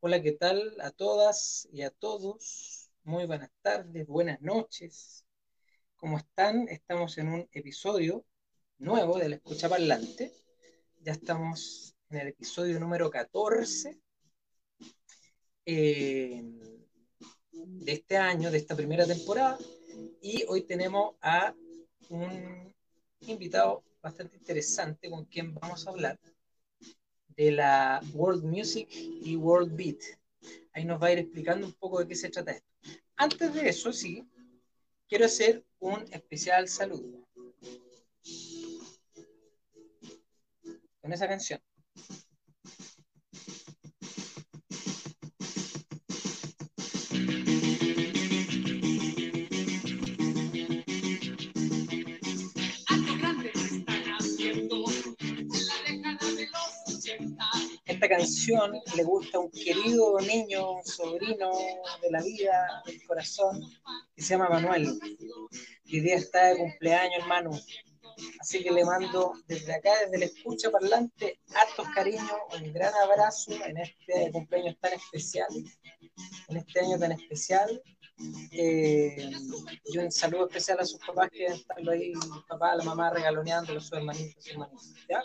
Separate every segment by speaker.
Speaker 1: Hola, ¿qué tal a todas y a todos? Muy buenas tardes, buenas noches. ¿Cómo están? Estamos en un episodio nuevo de la escucha parlante. Ya estamos en el episodio número 14 eh, de este año, de esta primera temporada. Y hoy tenemos a un invitado bastante interesante con quien vamos a hablar de la World Music y World Beat. Ahí nos va a ir explicando un poco de qué se trata esto. Antes de eso, sí, quiero hacer un especial saludo. Con esa canción. Canción le gusta a un querido niño, sobrino de la vida, del corazón, que se llama Manuel. Y día está de cumpleaños, hermano. Así que le mando desde acá, desde el escucha parlante, hartos cariños, un gran abrazo en este cumpleaños tan especial, en este año tan especial. Eh, y un saludo especial a sus papás que están ahí, papá, la mamá regaloneando a sus hermanitos y hermanitos. ¿ya?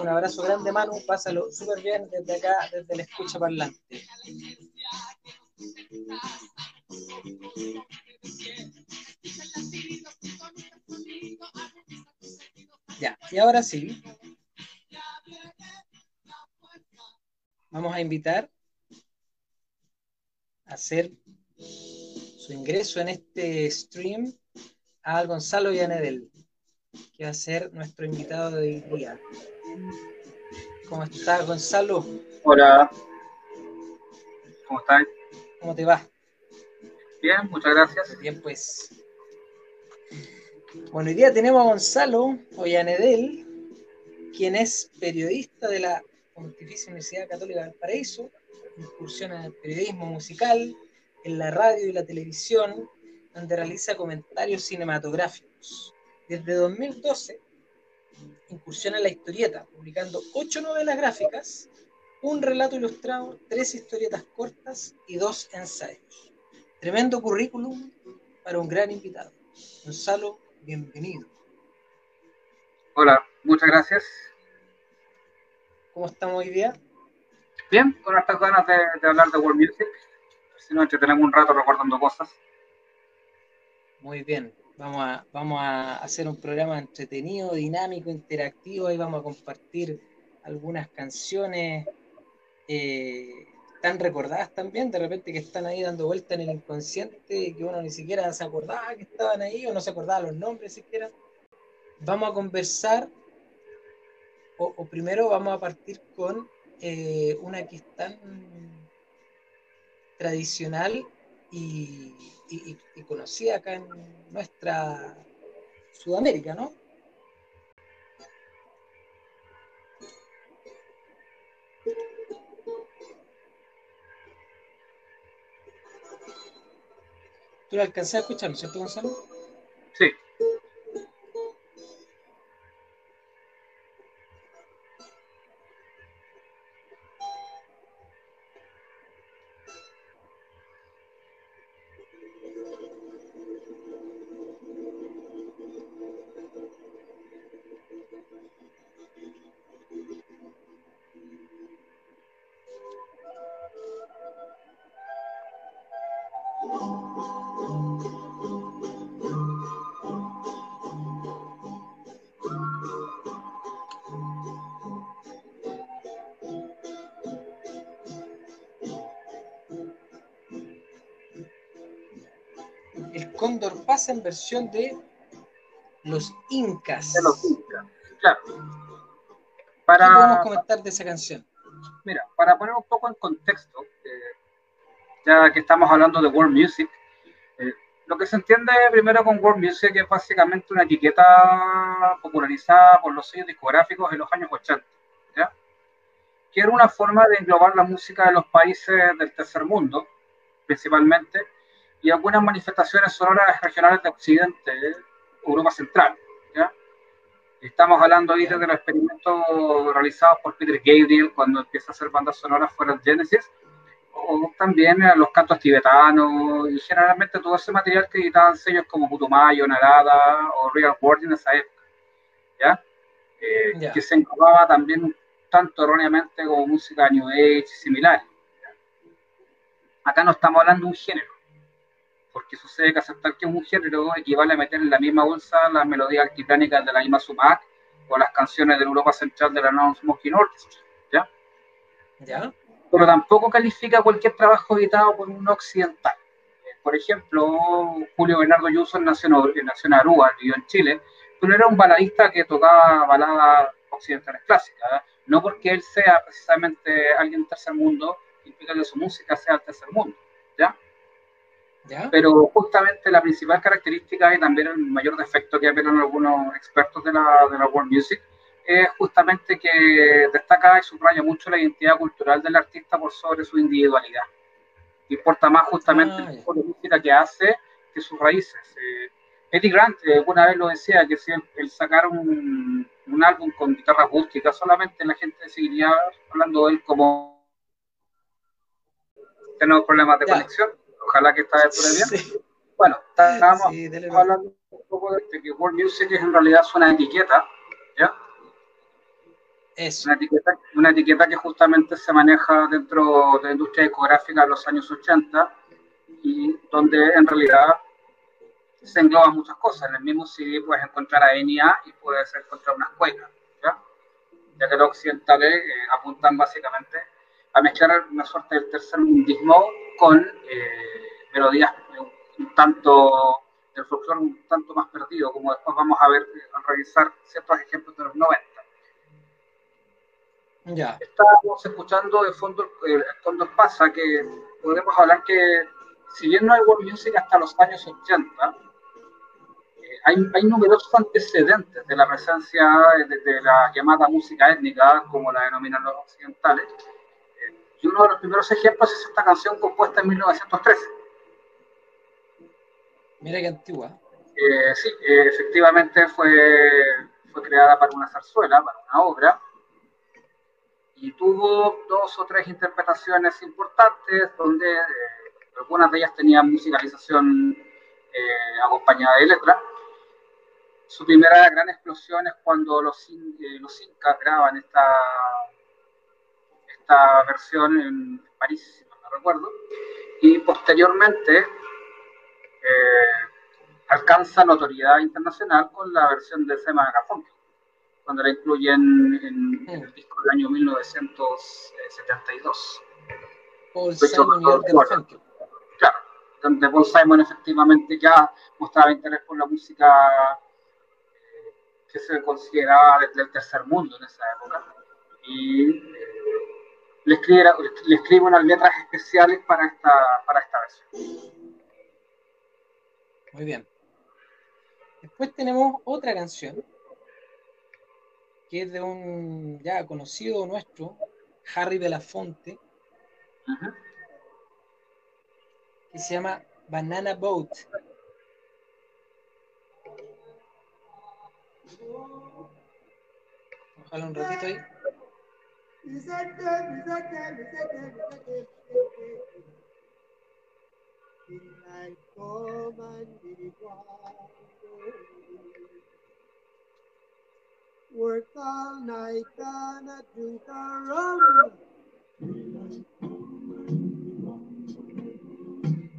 Speaker 1: Un abrazo grande, Manu, pásalo súper bien desde acá, desde el escucha parlante. Ya, y ahora sí, vamos a invitar a hacer su ingreso en este stream a Gonzalo Villanedel, que va a ser nuestro invitado de hoy día. ¿Cómo estás, Gonzalo?
Speaker 2: Hola. ¿Cómo estás?
Speaker 1: ¿Cómo te va?
Speaker 2: Bien, muchas gracias.
Speaker 1: Bien, pues. Bueno, hoy día tenemos a Gonzalo Ollanedel, quien es periodista de la Pontificia Universidad Católica del Paraíso, incursiona en el periodismo musical, en la radio y la televisión, donde realiza comentarios cinematográficos. Desde 2012 incursiona en la historieta, publicando ocho novelas gráficas, un relato ilustrado, tres historietas cortas y dos ensayos. Tremendo currículum para un gran invitado. Gonzalo, bienvenido.
Speaker 2: Hola, muchas gracias.
Speaker 1: ¿Cómo estamos hoy día?
Speaker 2: Bien, con estas ganas de, de hablar de World Music si no entretenemos un rato recordando cosas.
Speaker 1: Muy bien, vamos a, vamos a hacer un programa entretenido, dinámico, interactivo, y vamos a compartir algunas canciones eh, tan recordadas también, de repente que están ahí dando vuelta en el inconsciente que uno ni siquiera se acordaba que estaban ahí o no se acordaba los nombres siquiera. Vamos a conversar, o, primero vamos a partir con eh, una que es tan tradicional y, conocida acá en nuestra Sudamérica, ¿no? ¿Tú la alcanzas a escuchar, no es cierto, Gonzalo?
Speaker 2: Sí.
Speaker 1: En versión de los Incas.
Speaker 2: De los Incas, claro.
Speaker 1: Para, ¿Qué podemos comentar de esa canción?
Speaker 2: Mira, para poner un poco en contexto, eh, ya que estamos hablando de world music, eh, lo que se entiende primero con world music es básicamente una etiqueta popularizada por los sellos discográficos en los años 80, ¿ya? que era una forma de englobar la música de los países del tercer mundo, principalmente, y algunas manifestaciones sonoras regionales de Occidente, Europa Central. ¿ya? Estamos hablando ahí de los experimentos realizados por Peter Gabriel cuando empieza a hacer bandas sonoras fuera de Genesis o también los cantos tibetanos y generalmente todo ese material que editaban sellos como Putumayo, Narada o Real World en esa época, ¿ya? Eh, que se englobaba también tanto erróneamente como música New Age y similares. Acá no estamos hablando de un género, porque sucede que aceptar que es un género equivale a meter en la misma bolsa las melodías altitánicas de la misma Sumac o las canciones de Europa Central de la Non-Smoking Orchestra, ¿ya?
Speaker 1: ¿Ya?
Speaker 2: Pero tampoco califica cualquier trabajo editado por un occidental. Por ejemplo, Julio Bernardo Yuso nació en, nació en Aruba, vivió en Chile, pero era un baladista que tocaba baladas occidentales clásicas. ¿eh? No porque él sea precisamente alguien del tercer mundo, implica que su música sea del tercer mundo. ¿Ya? Pero justamente la principal característica y también el mayor defecto que ven algunos expertos de la, de la World Music es justamente que destaca y subraya mucho la identidad cultural del artista por sobre su individualidad. Importa más justamente ah, el tipo de música que hace que sus raíces. Eh, Eddie Grant eh, alguna vez lo decía, que si él, sacara un, un, álbum con guitarra acústica, solamente la gente seguiría hablando de él como... Tenemos problemas de conexión Ojalá que esta vez bien. Bueno, estábamos hablando un poco de que World Music es en realidad una etiqueta, ¿ya?
Speaker 1: Es
Speaker 2: una etiqueta, una etiqueta que justamente se maneja dentro de la industria discográfica de los años 80 y donde en realidad se engloban muchas cosas. En el mismo CD puedes encontrar a NIA y puedes encontrar unas cuecas, ¿ya? ya que los occidentales eh, apuntan básicamente a mezclar una suerte del tercer mundismo con eh, melodías un tanto del folclore un tanto más perdido, como después vamos a ver, a revisar ciertos ejemplos de los 90.
Speaker 1: Ya.
Speaker 2: Estábamos escuchando de fondo el fondo pasa que podemos hablar que si bien no hay world music hasta los años 80, eh, hay, hay, numerosos antecedentes de la presencia de, de, la llamada música étnica, como la denominan los occidentales, y uno de los primeros ejemplos es esta canción compuesta en 1913.
Speaker 1: Mira qué antigua.
Speaker 2: Eh, sí, eh, efectivamente fue, fue creada para una zarzuela, para una obra, y tuvo dos o tres interpretaciones importantes, donde eh, algunas de ellas tenían musicalización acompañada de letra. Su primera gran explosión es cuando los, los incas graban esta, esta versión en París, si no me recuerdo, y posteriormente eh, alcanza notoriedad internacional con la versión de Sema Garfunkel, cuando la incluyen en, el disco del año 1972.
Speaker 1: Paul Simon y
Speaker 2: Claro, donde Paul Simon efectivamente ya mostraba interés por la música eh, que se consideraba del tercer mundo en esa época. Y eh, le escribe, le escribe unas letras especiales para esta, para esta versión.
Speaker 1: Muy bien. Después tenemos otra canción que es de un ya conocido nuestro, Harry Belafonte, que se llama Banana Boat. Ojalá un ratito ahí.
Speaker 3: Work all night and a drink a rum.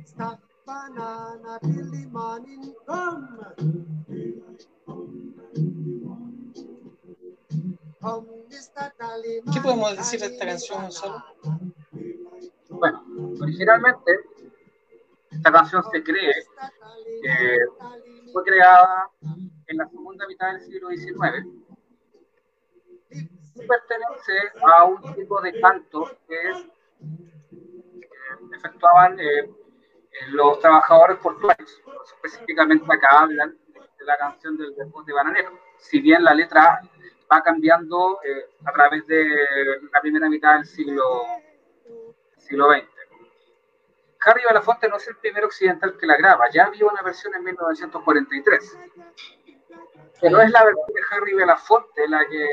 Speaker 3: Stack banana till the morning come.
Speaker 1: ¿Qué podemos decir de esta canción, Gonzalo?
Speaker 2: Bueno, originalmente esta canción se cree que fue creada en la segunda mitad del siglo XIX y pertenece a un tipo de canto que eh, efectuaban eh, los trabajadores portuarios. Específicamente acá hablan de la canción del de bananero. Si bien la letra va cambiando eh, a través de la primera mitad del siglo, siglo XX. Harry Belafonte no es el primer occidental que la graba, ya había una versión en 1943. Pero es la versión de Harry Belafonte la que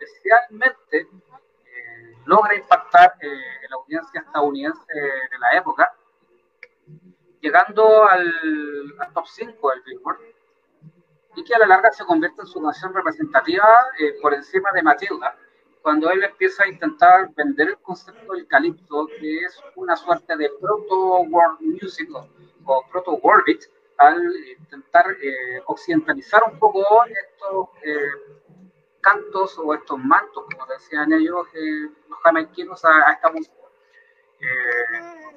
Speaker 2: especialmente eh, logra impactar eh, la audiencia estadounidense de la época, llegando al, top 5 del Billboard, y que a la larga se convierte en su canción representativa eh, por encima de Matilda, cuando él empieza a intentar vender el concepto del calipso, que es una suerte de proto-world music o, proto-world beat, al intentar eh, occidentalizar un poco estos cantos o estos mantos, como decían ellos, eh, los jamaiquinos, a, esta música. Eh,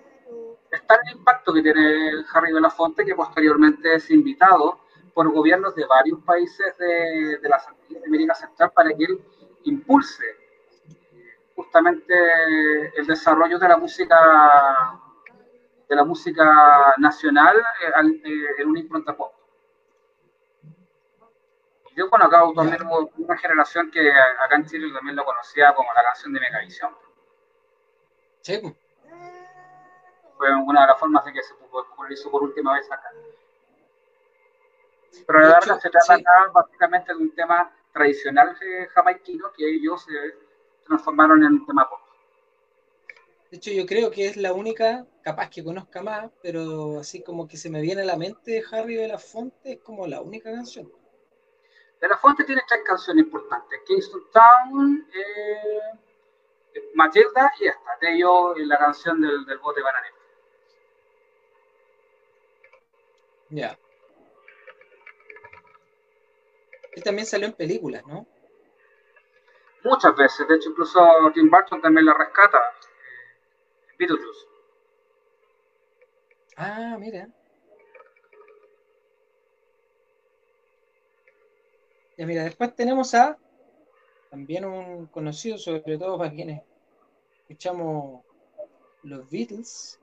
Speaker 2: está el impacto que tiene Harry Belafonte, que posteriormente es invitado por gobiernos de varios países de, de la América Central para que él impulse eh, justamente el desarrollo de la música de la música nacional en una impronta pop yo bueno, acá también una generación que acá en Chile también lo conocía como la canción de Megavisión. Sí. Fue una de las formas de que se popularizó por última vez acá. Pero la verdad se trata acá básicamente de un tema tradicional jamaiquino que ellos se transformaron en un tema pop.
Speaker 1: De hecho, yo creo que es la única, capaz que conozca más, pero así como que se me viene a la mente Harry de la Fonte, es como la única canción.
Speaker 2: De la Fuente tiene tres canciones importantes: Kingston Town, eh, Matilda y esta, de ellos la canción del, del bote bananero.
Speaker 1: Ya. También salió en películas, ¿no?
Speaker 2: Muchas veces, de hecho, incluso Tim Burton también la rescata. Eh, Beetlejuice.
Speaker 1: Ah, mira. mira, después tenemos a también un conocido, sobre todo para quienes escuchamos los Beatles,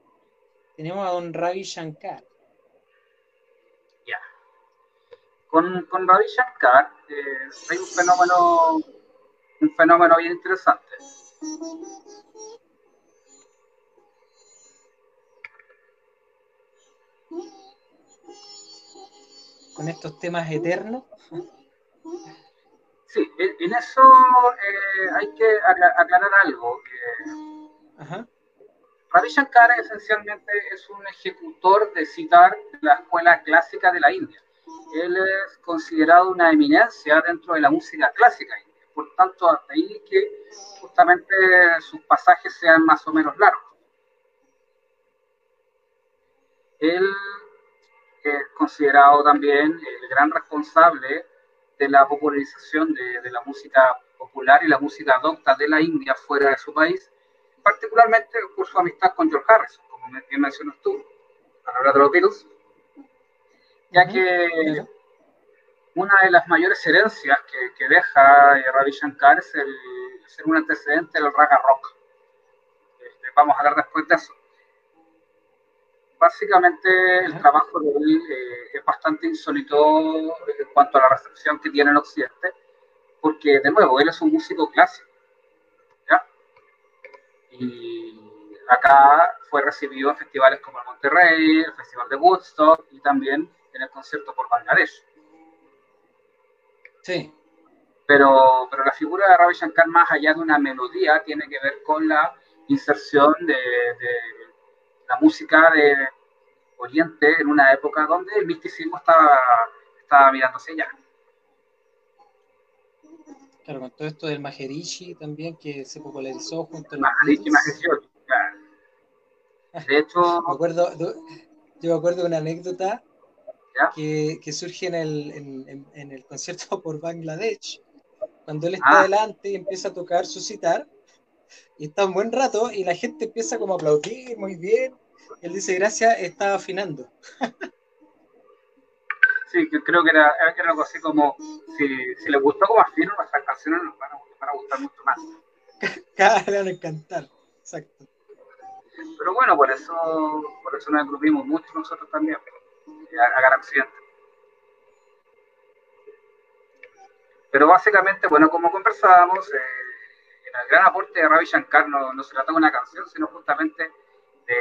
Speaker 1: tenemos a don Ravi Shankar.
Speaker 2: Ya. Con, con Ravi Shankar eh, hay un fenómeno, un fenómeno bien interesante.
Speaker 1: Con estos temas eternos.
Speaker 2: Sí, en eso eh, hay que aclarar algo. Eh, Ravi Shankar esencialmente es un ejecutor de citar la escuela clásica de la India. Él es considerado una eminencia dentro de la música clásica. Por tanto, hasta ahí que justamente sus pasajes sean más o menos largos. Él es considerado también el gran responsable de la popularización de, la música popular y la música docta de la India fuera de su país, particularmente por su amistad con George Harrison, como bien mencionas tú, para hablar de los Beatles, ya que una de las mayores herencias que, deja eh, Ravi Shankar es el ser un antecedente del raga rock. Este, vamos a hablar después de eso básicamente el trabajo de él eh, es bastante insólito en cuanto a la recepción que tiene en Occidente, porque de nuevo, él es un músico clásico. ¿ya? Y acá fue recibido en festivales como el Monterrey, el Festival de Woodstock y también en el concierto por Bangladesh.
Speaker 1: Sí.
Speaker 2: Pero, pero la figura de Ravi Shankar, más allá de una melodía, tiene que ver con la inserción de la música de Oriente en una época donde el misticismo estaba, estaba mirándose ya.
Speaker 1: Claro, con todo esto del Maharishi también que se popularizó junto
Speaker 2: a Maharishi, Maharishi, claro. De hecho,
Speaker 1: me acuerdo, yo me acuerdo de una anécdota que, que, surge en el, en, en, el concierto por Bangladesh, cuando él está adelante ah. y empieza a tocar su citar, y está un buen rato y la gente empieza como a aplaudir muy bien. Él dice, gracias, estaba afinando.
Speaker 2: Sí, creo que era, era algo así como, si, si les gustó como afino, nuestras canciones nos van a, gustar mucho más.
Speaker 1: Cada le van a encantar, exacto.
Speaker 2: Pero bueno, por eso, por eso nos agrupimos mucho nosotros también, a accidente. Pero básicamente, bueno, como conversábamos, eh, el gran aporte de Ravi Shankar no, no se trata de una canción, sino justamente de,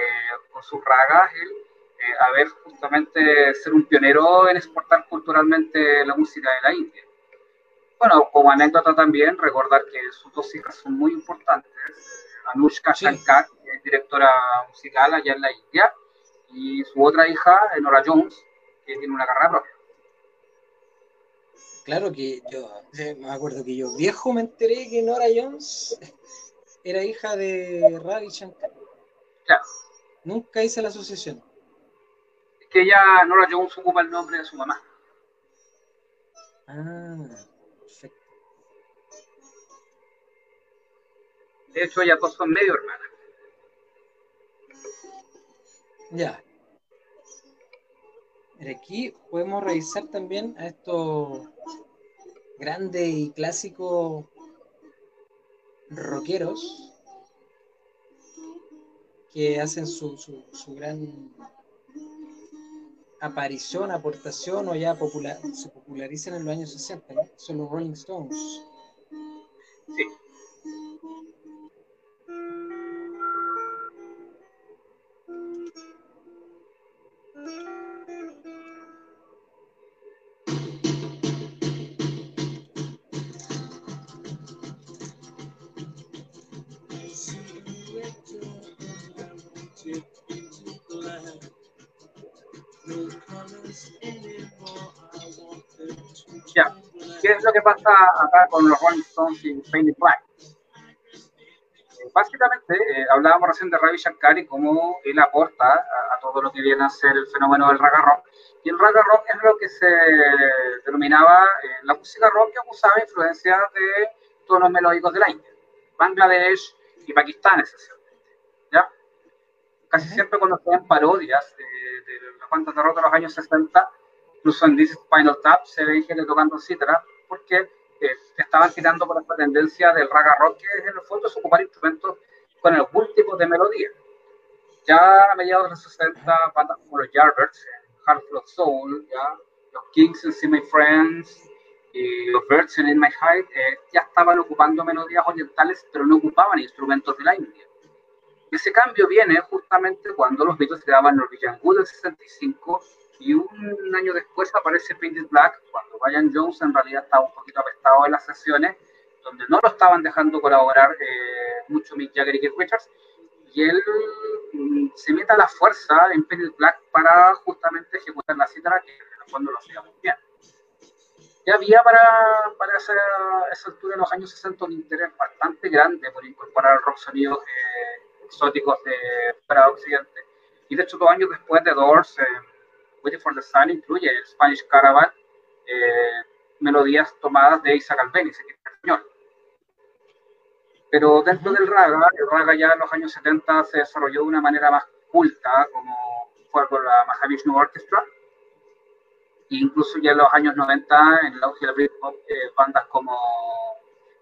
Speaker 2: con sus ragas, él, eh, haber justamente ser un pionero en exportar culturalmente la música de la India. Bueno, como anécdota también, recordar que sus dos hijas son muy importantes. Anushka
Speaker 1: Sí.
Speaker 2: Shankar, que es directora musical allá en la India, y su otra hija, Nora Jones, que tiene una carrera propia.
Speaker 1: Claro que yo me acuerdo que yo viejo me enteré que Nora Jones era hija de Ravi Shankar.
Speaker 2: Claro.
Speaker 1: Nunca hice la asociación.
Speaker 2: Es que ella, Nora Jones, ocupa el nombre de su mamá.
Speaker 1: Ah, perfecto.
Speaker 2: De hecho, ellas dos son medio hermanas.
Speaker 1: Ya. Aquí podemos revisar también a estos grandes y clásicos rockeros que hacen su, su, su gran aparición, aportación o ya se popularizan en los años 60, ¿no? Son los Rolling Stones.
Speaker 2: Sí. Que pasa acá con los Rolling Stones y Painted Black? Eh, Básicamente, eh, hablábamos recién de Ravi Shankar y cómo él aporta a, a todo lo que viene a ser el fenómeno del raga rock. Y el raga rock es lo que se denominaba eh, la música rock que usaba influencias de tonos melódicos de la India, Bangladesh y Pakistán, esencialmente. ¿ya? Casi siempre cuando se ven parodias de, de las bandas de rock de los años 60, incluso en This is Spinal Tap se ve gente tocando cítara, porque eh, estaban tirando por esta tendencia del raga rock, que en el fondo es ocupar instrumentos con algún tipo de melodía. Ya a mediados de los 60, bandas como los Yardbirds, Hard Flow Soul, ya, los Kings en See My Friends y los Birds en In My Hide, eh, ya estaban ocupando melodías orientales, pero no ocupaban instrumentos de la India. Ese cambio viene justamente cuando los Beatles graban Norwegian Wood en 65 y un año después aparece Painted Black, cuando Brian Jones en realidad estaba un poquito apestado en las sesiones, donde no lo estaban dejando colaborar eh, mucho Mick Jagger y Keith Richards, y él mm, se mete a la fuerza en Painted Black para justamente ejecutar la cítara, que en el fondo lo hacía muy bien. Ya había para, para esa, esa altura en los años 60 un interés bastante grande por incorporar rock sonidos eh, exóticos de de Occidente. Y de hecho, dos años después de Doors, eh, Waiting for the Sun incluye el Spanish Caravan, eh, melodías tomadas de Isaac Albeniz, es español. Pero dentro del raga, el raga ya en los años 70 se desarrolló de una manera más culta, como fue con la Mahavishnu Orchestra. E incluso ya en los años 90, en el auge del Britpop, eh, bandas como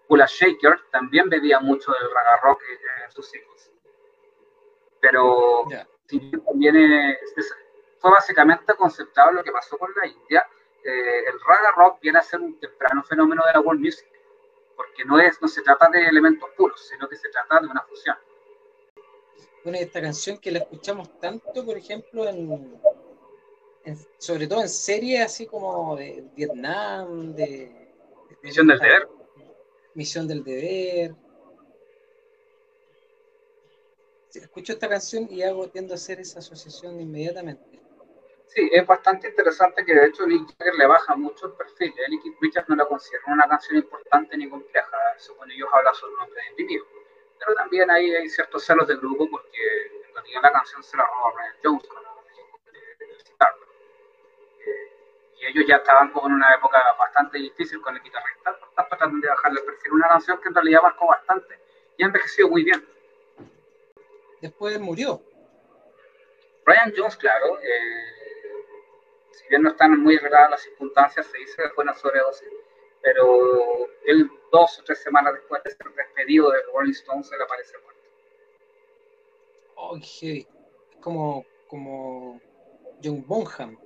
Speaker 2: Kula Shaker también bebían mucho del raga rock eh, en sus ciclos. Pero bien también es- es- fue básicamente conceptuado lo que pasó con la India. eh, el raga rock viene a ser un temprano fenómeno de la world music, porque no es, no se trata de elementos puros, sino que se trata de una fusión.
Speaker 1: Bueno, y esta canción que la escuchamos tanto, por ejemplo, en, en- sobre todo en series así como de Vietnam, de, de-
Speaker 2: Misión del deber.
Speaker 1: Misión del deber. Escucho esta canción y hago tiendo a hacer esa asociación inmediatamente.
Speaker 2: Sí, es bastante interesante que de hecho Mick Jagger le baja mucho el perfil. Nicky Richards no la considera una canción importante ni compleja, según ellos habla sobre un hombre deprimido. Pero también ahí hay ciertos celos del grupo porque en realidad la canción se la robó Brian Jones con. Eh, y ellos ya estaban como en una época bastante difícil con el guitarrista, por tanto tratan de bajarle el perfil. Una canción que en realidad marcó bastante y ha envejecido muy bien.
Speaker 1: Después murió.
Speaker 2: Brian Jones, claro, eh, si bien no están muy arregladas las circunstancias, se dice que fue una sobredosis, pero él dos o tres semanas después de ser despedido de Rolling Stones, él aparece muerto.
Speaker 1: Oh, heavy. Es como, como John Bonham,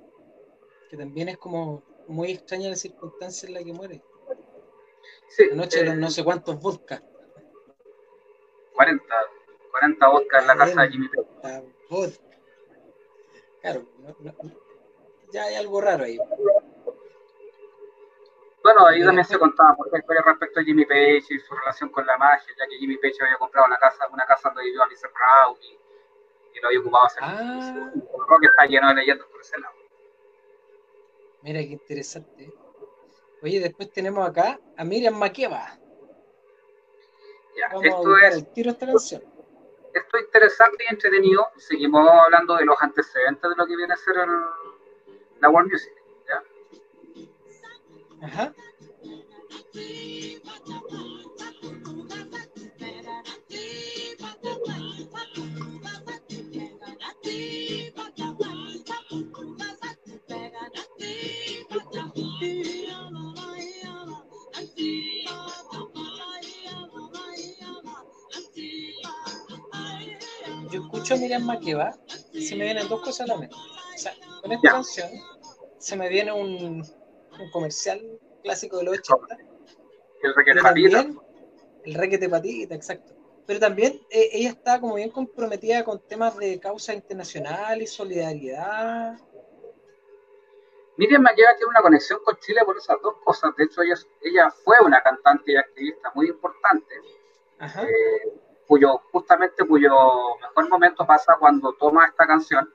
Speaker 1: que también es como muy extraña la circunstancia en la que muere.
Speaker 2: Sí,
Speaker 1: Anoche
Speaker 2: eh,
Speaker 1: no sé cuántos vodka.
Speaker 2: 40, 40 vodka en la casa de Jimmy Page.
Speaker 1: Claro, no- no- ya hay algo raro ahí.
Speaker 2: Bueno, ahí también se contaba por ejemplo respecto a Jimmy Page y su relación con la magia, ya que Jimmy Page había comprado una casa, una casa donde vivió Alice Brown y, y, lo había ocupado hace
Speaker 1: ah.
Speaker 2: Que está lleno de leyendas por ese lado.
Speaker 1: Mira qué interesante. Oye, después tenemos acá a Miriam Makeba.
Speaker 2: Ya, Vamos esto a es,
Speaker 1: el tiro esta canción.
Speaker 2: Esto es interesante y entretenido. Seguimos hablando de los antecedentes de lo que viene a ser el, la World Music. ¿ya?
Speaker 1: Ajá. Yo escucho a Miriam Makeba y se me vienen dos cosas a la mente. O sea, con esta canción se me viene un, un comercial clásico de los 80.
Speaker 2: El requete patita.
Speaker 1: El requete patita, exacto. Pero también eh, ella está como bien comprometida con temas de causa internacional y solidaridad.
Speaker 2: Miriam Makeba tiene una conexión con Chile por esas dos cosas. De hecho, ella, ella fue una cantante y activista muy importante, eh, cuyo justamente cuyo mejor momento pasa cuando toma esta canción,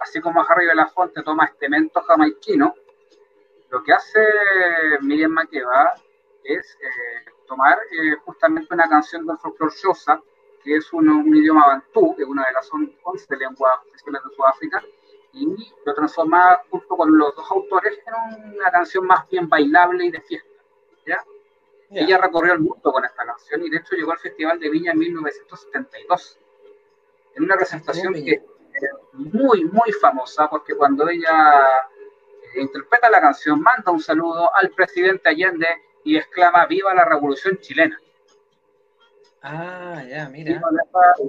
Speaker 2: así como Harry Belafonte toma este mento jamaiquino, lo que hace Miriam Makeba es eh, tomar eh, justamente una canción de folclore Xhosa, que es un, idioma bantú, que es una de las 11 lenguas oficiales de Sudáfrica, y lo transforma junto con los dos autores en una canción más bien bailable y de fiesta. ¿ya? Ella recorrió el mundo con esta canción y de hecho llegó al Festival de Viña en 1972, en una presentación que muy, muy famosa, porque cuando ella eh, interpreta la canción, manda un saludo al presidente Allende y exclama ¡Viva la Revolución Chilena!
Speaker 1: Ah, ya, mira.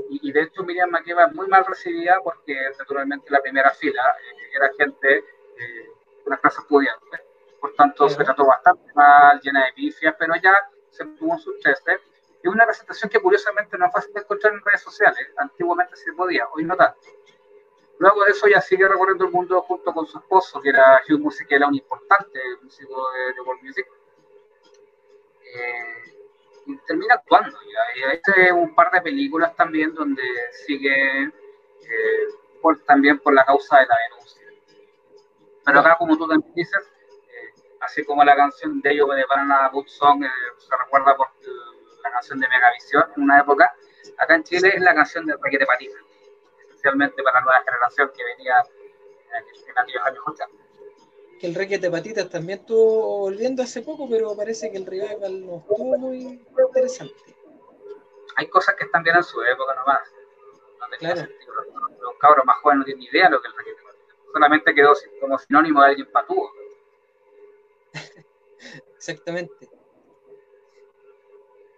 Speaker 2: Y, de hecho Miriam Makeba es muy mal recibida porque naturalmente la primera fila eh, era gente de eh, una clase pudiente. Por tanto, se trató bastante mal, llena de pifias, pero ya se tuvo sus 13. Y una presentación que curiosamente no es fácil de encontrar en redes sociales. Antiguamente se podía, hoy no tanto. Luego de eso ya sigue recorriendo el mundo junto con su esposo, que era Hugh Music, un importante músico de, World Music. Eh, y termina actuando. Y hay este, un par de películas también donde sigue eh, por, también por la causa de la denuncia. Pero acá, como tú también dices, eh, así como la canción de ellos de Banana Boot Song eh, se recuerda por la canción de Megavisión en una época, acá en Chile es la canción de de Patita, especialmente para la nueva generación que venía en, aquellos años 80
Speaker 1: que el Requete Patitas también estuvo volviendo hace poco, pero parece que el revival no estuvo muy interesante.
Speaker 2: Hay cosas que están bien en su época nomás. No claro. Los, cabros más jóvenes no tienen ni idea de lo que el Requete Patitas. Solamente quedó como sinónimo de alguien patúo.
Speaker 1: Exactamente.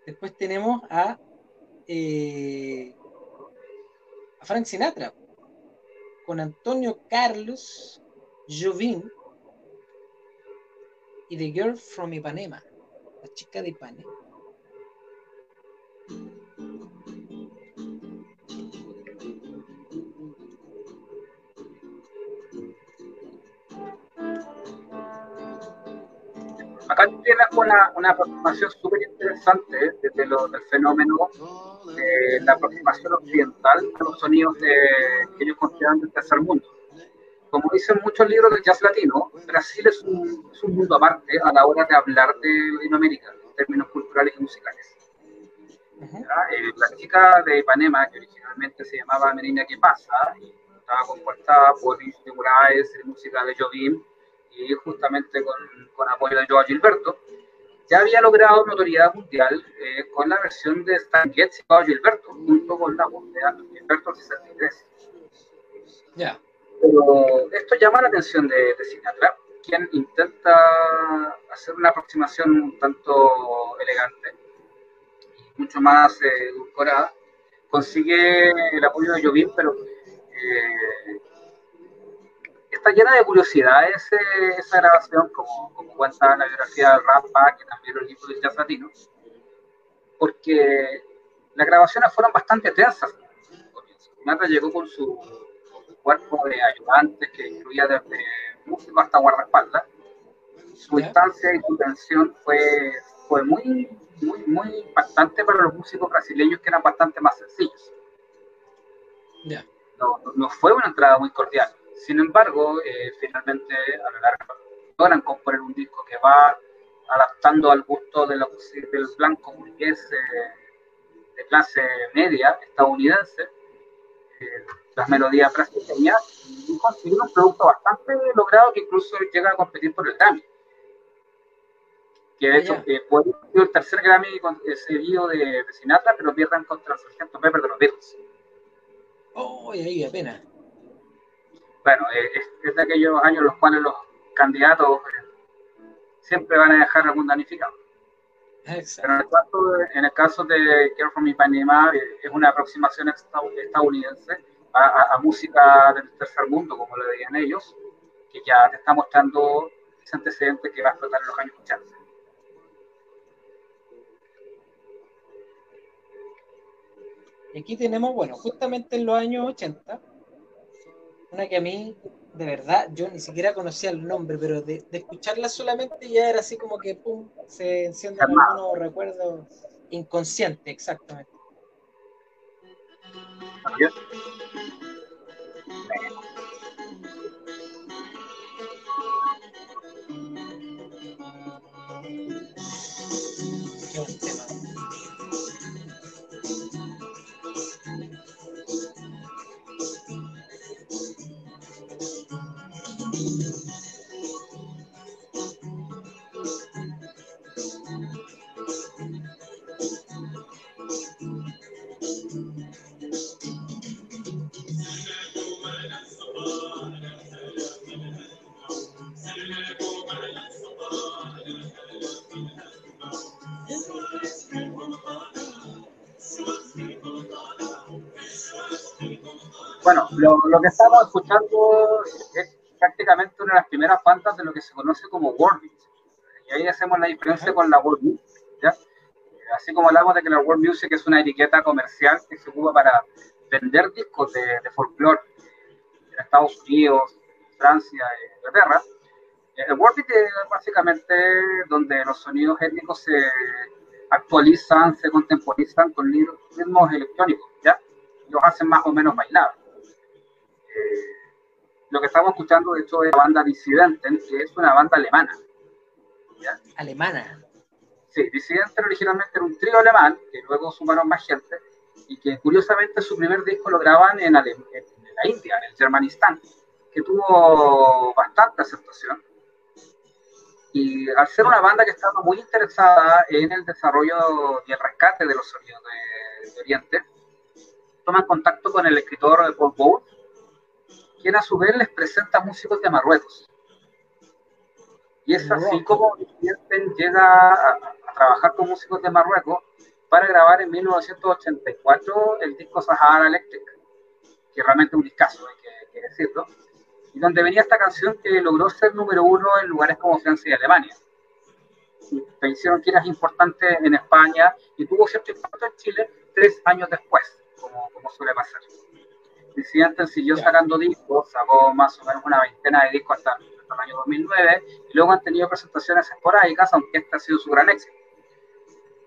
Speaker 1: Después tenemos a, eh, a Frank Sinatra con Antonio Carlos Jovin y The Girl from Ipanema, la chica de Ipanema.
Speaker 2: Acá tienes una, una aproximación súper interesante desde lo, del fenómeno de la aproximación occidental a los sonidos de, que ellos consideran del tercer mundo como dicen muchos libros de jazz latino, Brasil es un, mundo aparte a la hora de hablar de Latinoamérica, en términos culturales y musicales. Eh, la chica de Ipanema, que originalmente se llamaba Merina ¿Qué pasa? Y estaba compuesta por Moraes, música de Jobim justamente con, con, apoyo de Joao Gilberto, ya había logrado notoriedad mundial eh, con la versión de Stan Getz y Joao Gilberto, junto con la voz de Gilberto 63.
Speaker 1: Ya.
Speaker 2: Pero esto llama la atención de, Sinatra, quien intenta hacer una aproximación un tanto elegante mucho más eh, edulcorada. Consigue el apoyo de Jobim, pero eh, está llena de curiosidades eh, esa grabación, como, como, cuenta la biografía de Rafa, que también el libro de jazz latino, porque las grabaciones fueron bastante tensas. Sinatra llegó con su cuerpo de ayudantes que incluía desde músicos hasta guardaespaldas. su instancia y su tensión fue, fue muy, muy, muy impactante para los músicos brasileños que eran bastante más sencillos. No, no, fue una entrada muy cordial. Sin embargo, eh, finalmente a lo largo logran componer un disco que va adaptando al gusto de lo, del blanco burgués de clase media estadounidense, eh, las melodías brasileñas, y conseguir un producto bastante logrado que incluso llega a competir por el Grammy. Que de hecho eh, puede ser el tercer Grammy seguido de, de Sinatra, pero pierdan contra el Sargento Pepper de los Beatles.
Speaker 1: Oh, ahí apenas.
Speaker 2: Bueno, eh, es, de aquellos años los cuales los candidatos eh, siempre van a dejar algún danificado. Pero en el, caso de, en el caso de Care for Me Panema eh, es una aproximación estadounidense a, música del tercer mundo, como lo dirían ellos, que ya te está mostrando ese antecedente que va a explotar en los años 80.
Speaker 1: aquí tenemos, bueno, justamente en los años 80, una que a mí, de verdad, yo ni siquiera conocía el nombre, pero de, escucharla solamente ya era así como que, pum, se encienden algunos recuerdos inconscientes, exactamente.
Speaker 2: Bueno, lo, que estamos escuchando es prácticamente una de las primeras bandas de lo que se conoce como world music. Y ahí hacemos la diferencia con la world music. Así como hablamos de que la world music es una etiqueta comercial que se ocupa para vender discos de, de folclore en Estados Unidos, Francia, Inglaterra. El world music es básicamente donde los sonidos étnicos se actualizan, se contemporizan con ritmos electrónicos, ¿ya? Y los hacen más o menos bailables lo que estamos escuchando, de hecho, es la banda Dissidenten, que es una banda alemana.
Speaker 1: ¿Alemana?
Speaker 2: Sí, Dissidenten originalmente era un trío alemán, que luego sumaron más gente, y que curiosamente su primer disco lo graban en, la India, en el Germanistan, que tuvo bastante aceptación. Y al ser una banda que estaba muy interesada en el desarrollo y el rescate de los sonidos de, Oriente, toman contacto con el escritor Paul Bowles, quien a su vez les presenta músicos de Marruecos. Y es así como llega a, trabajar con músicos de Marruecos para grabar en 1984 el disco Sahara Electric, que realmente es un discazo, hay que, decirlo, y donde venía esta canción que logró ser número uno en lugares como Francia y Alemania. Se hicieron giras importantes en España y tuvo cierto impacto en Chile tres años después, como, como suele pasar. Disidente siguió sacando discos, sacó más o menos una veintena de discos hasta, el año 2009, y luego han tenido presentaciones esporádicas, aunque este ha sido su gran éxito.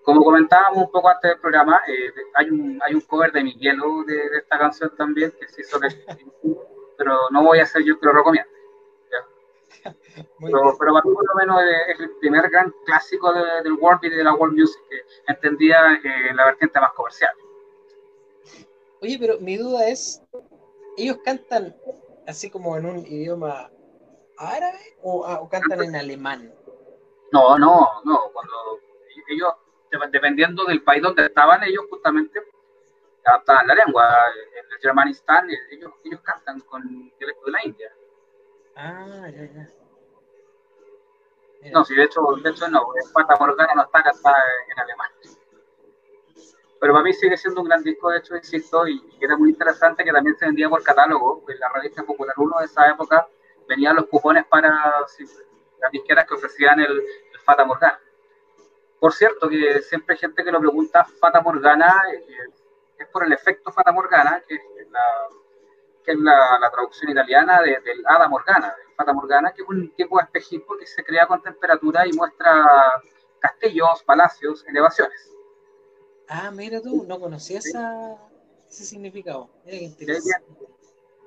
Speaker 2: Como comentábamos un poco antes del programa, eh, hay, un, hay un cover de Miguelo de, de, esta canción también, que se hizo pero no voy a hacer yo que lo recomiendo. Pero, pero, para mí por lo menos es el primer gran clásico del world y de la world music que entendía eh, la vertiente más comercial.
Speaker 1: Oye, pero mi duda es, ¿ellos cantan así como en un idioma árabe o, ah, cantan en alemán?
Speaker 2: No, no, no. Cuando ellos, dependiendo del país donde estaban, ellos justamente adaptaban la lengua. En el Germanistán, ellos, ellos cantan con dialecto de la India.
Speaker 1: Ah, ya, ya.
Speaker 2: No, sí, de hecho, de hecho no, Fata Morgana no está cantada en alemán pero para mí sigue siendo un gran disco, de hecho, insisto, y, era muy interesante que también se vendía por catálogo. En la revista Popular 1 de esa época venían los cupones para las disqueras que ofrecían el, Fata Morgana. Por cierto, que siempre hay gente que lo pregunta, Fata Morgana, eh, es por el efecto Fata Morgana, que es la, traducción italiana de, del Hada Morgana, del Fata Morgana, que es un tipo de espejismo que se crea con temperatura y muestra castillos, palacios, elevaciones.
Speaker 1: Ah, mira tú, no conocía esa, ese significado. Mira qué interesante.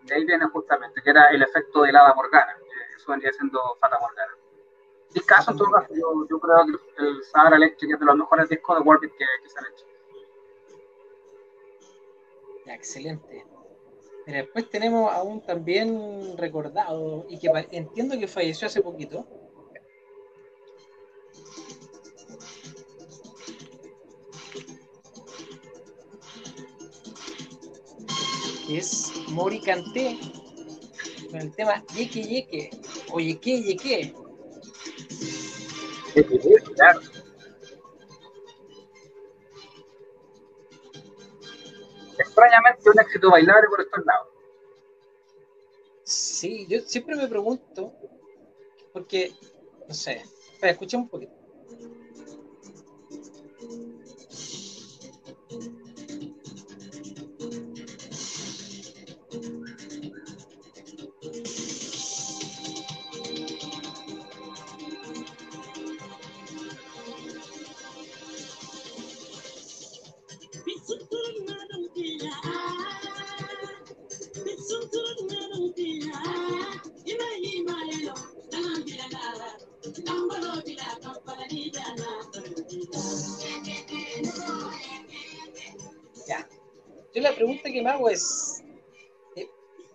Speaker 2: De ahí, viene, justamente, que era el efecto del Hada Morgana, eso vendría siendo Fata Morgana. caso, en todo caso, yo, yo, creo que el Sahara Electric es de los mejores discos de Warbeat que, que se han hecho.
Speaker 1: Ya, excelente. Mira, después tenemos a un también recordado y que entiendo que falleció hace poquito. Que es Mori Canté con el tema Yeke Yeke o Yeke Yeke. Claro.
Speaker 2: extrañamente un éxito bailable por estos lados.
Speaker 1: Sí, yo siempre me pregunto, porque, no sé, espera, escuchemos un poquito. Hago es, eh,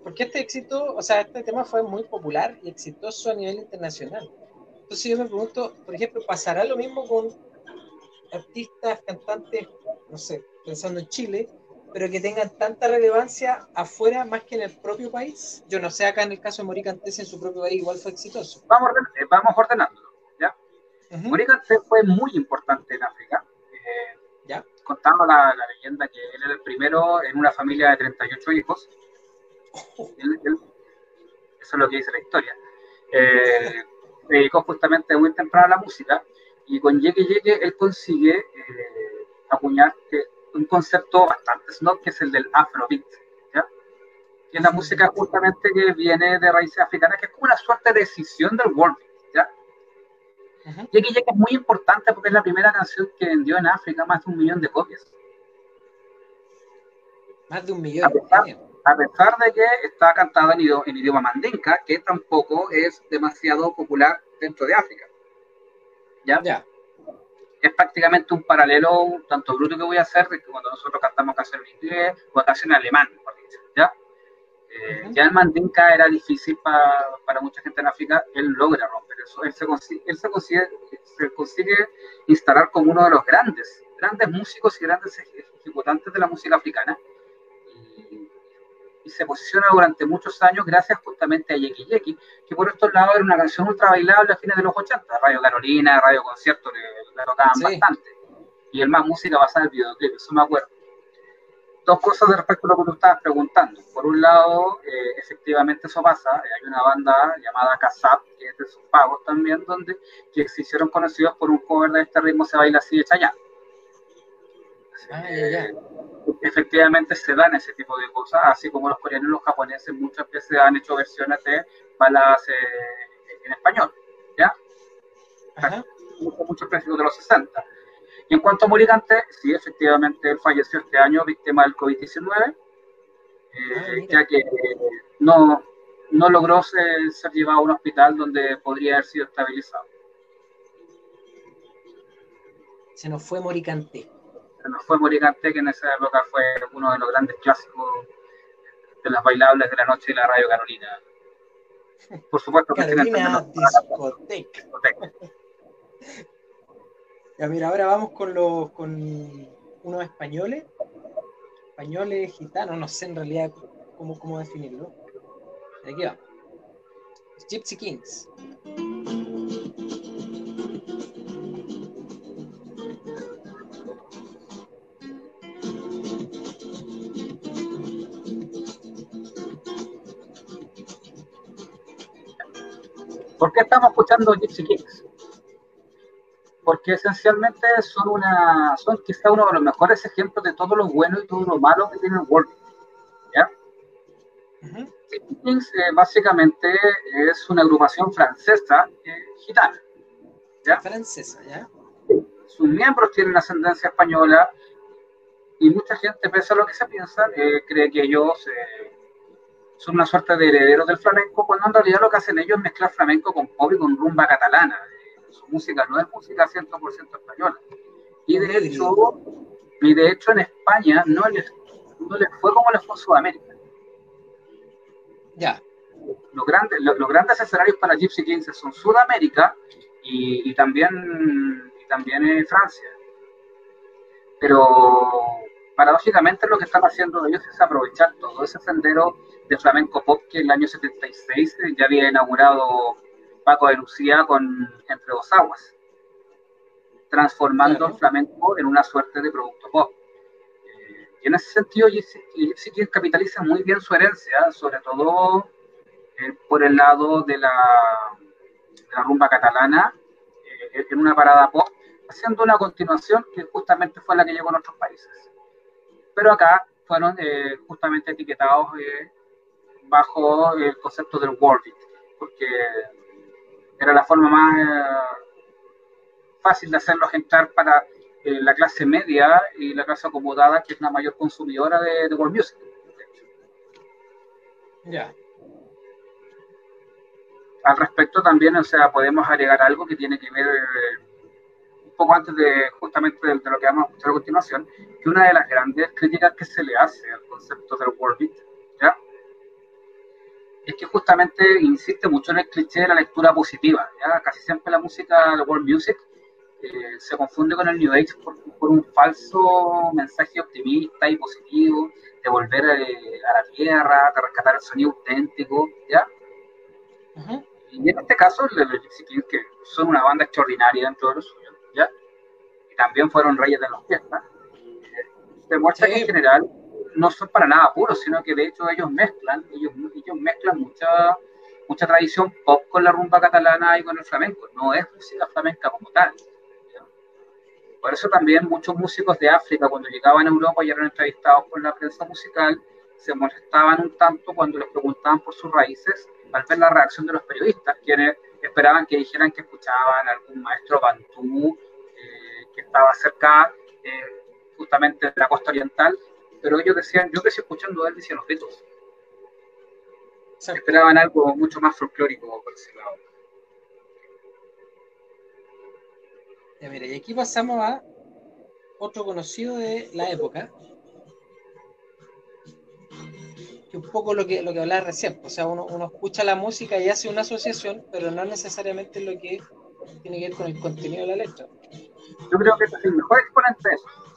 Speaker 1: ¿por qué este éxito, o sea, este tema fue muy popular y exitoso a nivel internacional? Entonces yo me pregunto, por ejemplo, ¿pasará lo mismo con artistas, cantantes, no sé, pensando en Chile, pero que tengan tanta relevancia afuera más que en el propio país? Yo no sé, acá en el caso de Moricantes en su propio país igual fue exitoso.
Speaker 2: Vamos, eh, vamos ordenándolo, ¿ya? Uh fue muy importante en África. Eh. Contaba la, leyenda que él era el primero en una familia de 38 hijos. eso es lo que dice la historia. Eh, se dedicó justamente muy temprano a la música y con Yeke Yeke él consigue eh, acuñar un concepto bastante snob que es el del afrobeat, ¿ya? que es la música justamente que viene de raíces africanas, que es como una suerte de decisión del world Uh es muy importante porque es la primera canción que vendió en África más de un millón de copias.
Speaker 1: Más de un millón.
Speaker 2: A pesar, a pesar de que está cantada en idioma, en idioma mandinka, que tampoco es demasiado popular dentro de África. ¿Ya? Ya es prácticamente un paralelo un tanto bruto que voy a hacer de que cuando nosotros cantamos canciones en inglés o canciones en alemán, por dicho, ¿ya? Eh, ya el mandinka era difícil para, para, mucha gente en África, él logra romper eso, él, se consigue, él se, consigue, se consigue instalar como uno de los grandes, grandes músicos y grandes ejecutantes de la música africana. Y se posiciona durante muchos años gracias justamente a Yeki Yeki, que por estos lados era una canción ultra bailable a fines de los 80, Radio Carolina, Radio Concierto, que la tocaban bastante. Y el más música basada en el videoclip, eso me acuerdo. Dos cosas de respecto a lo que tú estabas preguntando. Por un lado, eh, efectivamente eso pasa. Hay una banda llamada Casap, que es de sus pagos también, donde que se hicieron conocidos por un cover de este ritmo Se Baila Así de Chayanne. Ah, efectivamente se dan ese tipo de cosas, así como los coreanos y los japoneses muchas veces han hecho versiones de balas eh, en español, ¿ya? Muchos, muchos clásicos de los 60. Y en cuanto a Morigante, sí, efectivamente él falleció este año víctima del COVID-19, eh, ah, ya que no, no logró ser, ser llevado a un hospital donde podría haber sido estabilizado.
Speaker 1: Se nos fue Moricante
Speaker 2: nos fue Moricante, que en esa época fue uno de los grandes clásicos de las bailables de la noche de la radio Carolina. Por supuesto que
Speaker 1: Carolina discoteca. Ya mira, ahora vamos con los con unos españoles, españoles gitanos, no sé en realidad cómo, cómo definirlo. Aquí va. Gypsy Kings.
Speaker 2: ¿Por qué estamos escuchando Gypsy Kings? Porque esencialmente son una, son quizá uno de los mejores ejemplos de todo lo bueno y todo lo malo que tiene el World. ¿Ya? Gypsy Kings eh, básicamente es una agrupación francesa eh, gitana.
Speaker 1: ¿ya? Francesa, ¿ya?
Speaker 2: Sus miembros tienen ascendencia española y mucha gente, pese a lo que se piensa, eh, cree que ellos son una suerte de herederos del flamenco, cuando en realidad lo que hacen ellos es mezclar flamenco con pop y con rumba catalana. Su música no es música 100% española. Y de hecho, y de hecho en España no les, no les fue como les fue en Sudamérica.
Speaker 1: Ya.
Speaker 2: Los grandes, los, grandes escenarios para Gypsy Kings son Sudamérica y, también, y también en Francia. Pero paradójicamente lo que están haciendo ellos es aprovechar todo ese sendero de flamenco pop que en el año 76 ya había inaugurado Paco de Lucía con Entre dos aguas, transformando el flamenco en una suerte de producto pop. Eh, y en ese sentido, sí que capitaliza muy bien su herencia, sobre todo eh, por el lado de la, rumba catalana, eh, en una parada pop, haciendo una continuación que justamente fue la que llegó a nuestros países. Pero acá fueron justamente etiquetados bajo el concepto del world porque era la forma más eh, fácil de hacerlos entrar para eh, la clase media y la clase acomodada, que es la mayor consumidora de, world music.
Speaker 1: Ya.
Speaker 2: Al respecto también, o sea, podemos agregar algo que tiene que ver eh, un poco antes de justamente de, lo que vamos a escuchar a continuación, que una de las grandes críticas que se le hace al concepto del world beat. Es que justamente insiste mucho en el cliché de la lectura positiva. ¿ya? Casi siempre la música, la world music, eh, se confunde con el New Age por, un falso mensaje optimista y positivo de volver eh, a, la tierra, de rescatar el sonido auténtico, ¿ya? Y en este caso, los Gypsy Kings, que son una banda extraordinaria dentro de lo suyo, ¿ya? Y también fueron reyes de las fiestas, eh, demuestra que en general no son para nada puros, sino que de hecho ellos mezclan, ellos, mezclan mucha, mucha tradición pop con la rumba catalana y con el flamenco, no es música flamenca como tal. Por eso también muchos músicos de África cuando llegaban a Europa y eran entrevistados por la prensa musical, se molestaban un tanto cuando les preguntaban por sus raíces al ver la reacción de los periodistas, quienes esperaban que dijeran que escuchaban a algún maestro bantú eh, que estaba cerca eh, justamente de la costa oriental pero ellos decían, yo crecí escuchando a Elvis y a los Beatles. Esperaban algo mucho más folclórico por ese lado.
Speaker 1: Ya, mira, y aquí pasamos a otro conocido de la época, que un poco lo que, lo que hablaba recién, o sea, uno, uno escucha la música y hace una asociación, pero no necesariamente lo que tiene que ver con el contenido de la letra.
Speaker 2: Yo creo que es el mejor exponente de eso.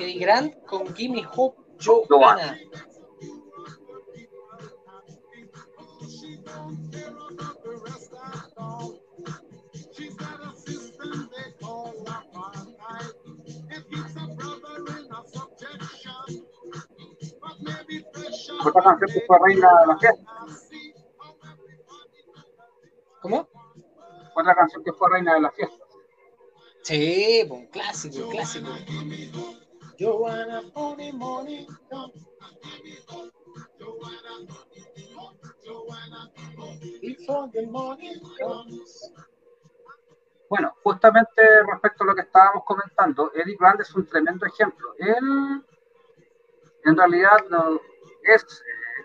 Speaker 1: Eddie Grant con Gimme Hope Joanna.
Speaker 2: Otra canción que fue reina de la fiesta.
Speaker 1: ¿Cómo?
Speaker 2: Otra canción que fue reina de la fiesta.
Speaker 1: Sí, un clásico, clásico.
Speaker 2: Bueno, justamente respecto a lo que estábamos comentando, Eddie Grant es un tremendo ejemplo. Él, en realidad, es, eh,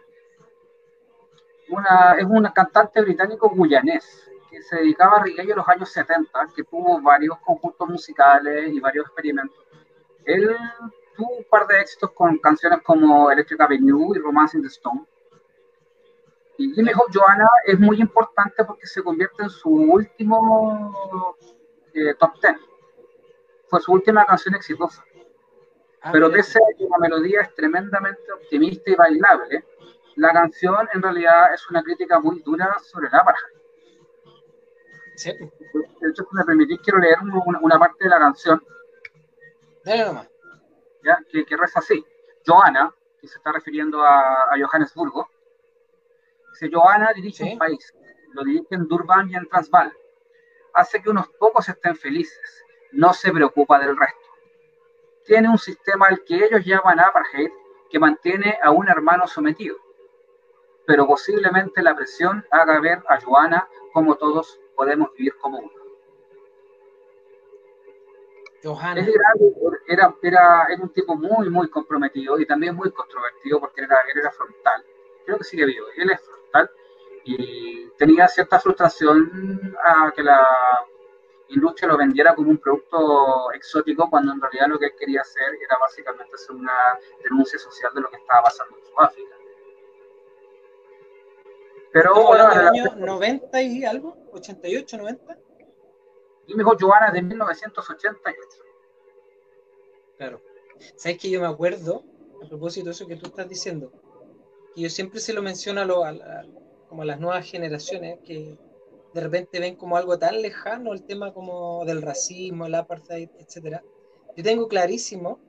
Speaker 2: una, es un cantante británico guyanés que se dedicaba a reggae en los años 70, que tuvo varios conjuntos musicales y varios experimentos él tuvo un par de éxitos con canciones como Electric Avenue y Romance in the Stone. Y Jimmy Hope Joanna es muy importante porque se convierte en su último eh, top ten. Fue su última canción exitosa. Ah, Pero pese a que la melodía es tremendamente optimista y bailable, la canción en realidad es una crítica muy dura sobre la.
Speaker 1: Sí.
Speaker 2: De hecho, si me permitís, quiero leer una parte de la canción ¿Ya? Que, reza así. Joana, que se está refiriendo a, Johannesburgo, dice, Joana dirige un país, lo dirige en Durban y en Transvaal. Hace que unos pocos estén felices, no se preocupa del resto. tiene un sistema al que ellos llaman apartheid, que mantiene a un hermano sometido. Pero posiblemente la presión haga ver a Joana como todos podemos vivir como uno. Él era, era, era, un tipo muy, muy comprometido y también muy controvertido porque era, él era frontal. Creo que sigue vivo. Él es frontal y tenía cierta frustración a que la industria lo vendiera como un producto exótico cuando en realidad lo que él quería hacer era básicamente hacer una denuncia social de lo que estaba pasando en Sudáfrica. Pero bueno,
Speaker 1: año 90 y algo, 88, 90.
Speaker 2: Dijo Joana de 1988.
Speaker 1: Claro. ¿Sabes que yo me acuerdo, a propósito de eso que tú estás diciendo, que yo siempre se lo menciono a, lo- a como a las nuevas generaciones que de repente ven como algo tan lejano el tema como del racismo, el apartheid, etcétera. Yo tengo clarísimo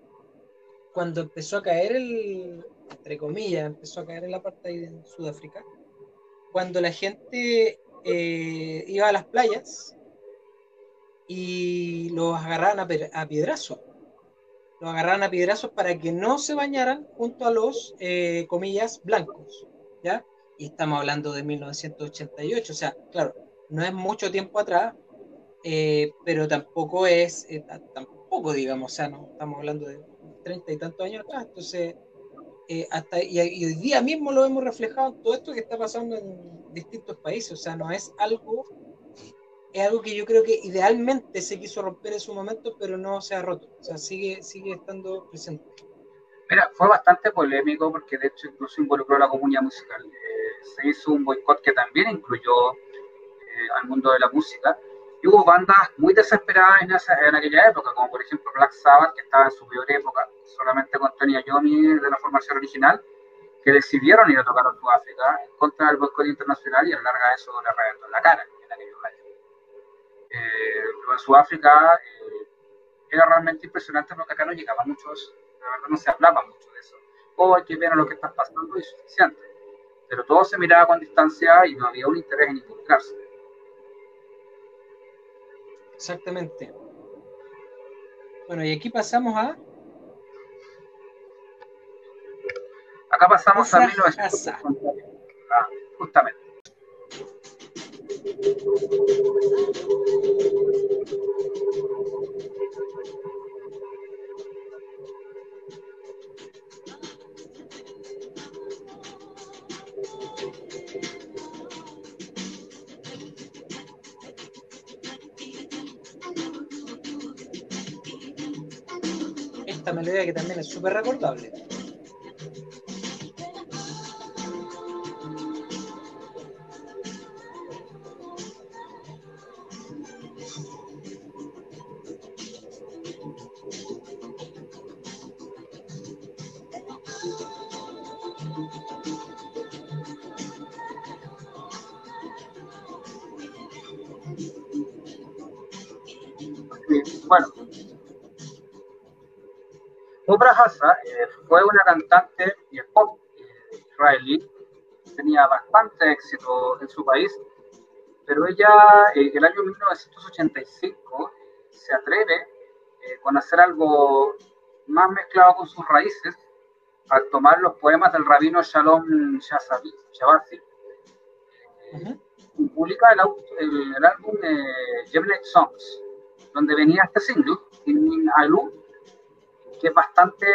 Speaker 1: cuando empezó a caer el, entre comillas, empezó a caer el apartheid en Sudáfrica, cuando la gente eh, iba a las playas y los agarraban a, a piedrazos los agarraban a piedrazos para que no se bañaran junto a los, eh, comillas, blancos, ¿ya? Y estamos hablando de 1988, o sea, claro, no es mucho tiempo atrás, eh, pero tampoco es, eh, ta- tampoco, digamos, o sea, no estamos hablando de treinta y tantos años atrás, entonces, eh, hasta, y, y hoy día mismo lo hemos reflejado en todo esto que está pasando en distintos países, o sea, no es algo es algo que yo creo que idealmente se quiso romper en su momento, pero no se ha roto. O sea, sigue, sigue estando presente.
Speaker 2: Mira, fue bastante polémico porque de hecho incluso involucró a la comunidad musical. Eh, se hizo un boicot que también incluyó eh, al mundo de la música. Y hubo bandas muy desesperadas en, esa, en aquella época, como por ejemplo Black Sabbath, que estaba en su peor época, solamente con Tony Iommi de la formación original, que decidieron ir a tocar a Sudáfrica en contra del boicot internacional y a la larga eso le reventó en la cara. Eh, lo de Sudáfrica eh, era realmente impresionante porque acá no llegaba mucho eso. La verdad no se hablaba mucho de eso. O hay que ver lo que está pasando y suficiente. Pero todo se miraba con distancia y no había un interés en involucrarse.
Speaker 1: Exactamente. Bueno, y aquí pasamos a
Speaker 2: Acá pasamos a
Speaker 1: Ofra
Speaker 2: 1950. Ah, justamente.
Speaker 1: Esta melodía que también es súper recordable.
Speaker 2: Hassa eh, fue una cantante y pop eh, israelí. Tenía bastante éxito en su país, pero ella eh, el año 1985 se atreve eh, con hacer algo más mezclado con sus raíces al tomar los poemas del rabino Shalom Shazabi, Shabazzi,
Speaker 1: Ujú.
Speaker 2: y publica el, el- el álbum eh, Songs, donde venía este single, In Alu, que es bastante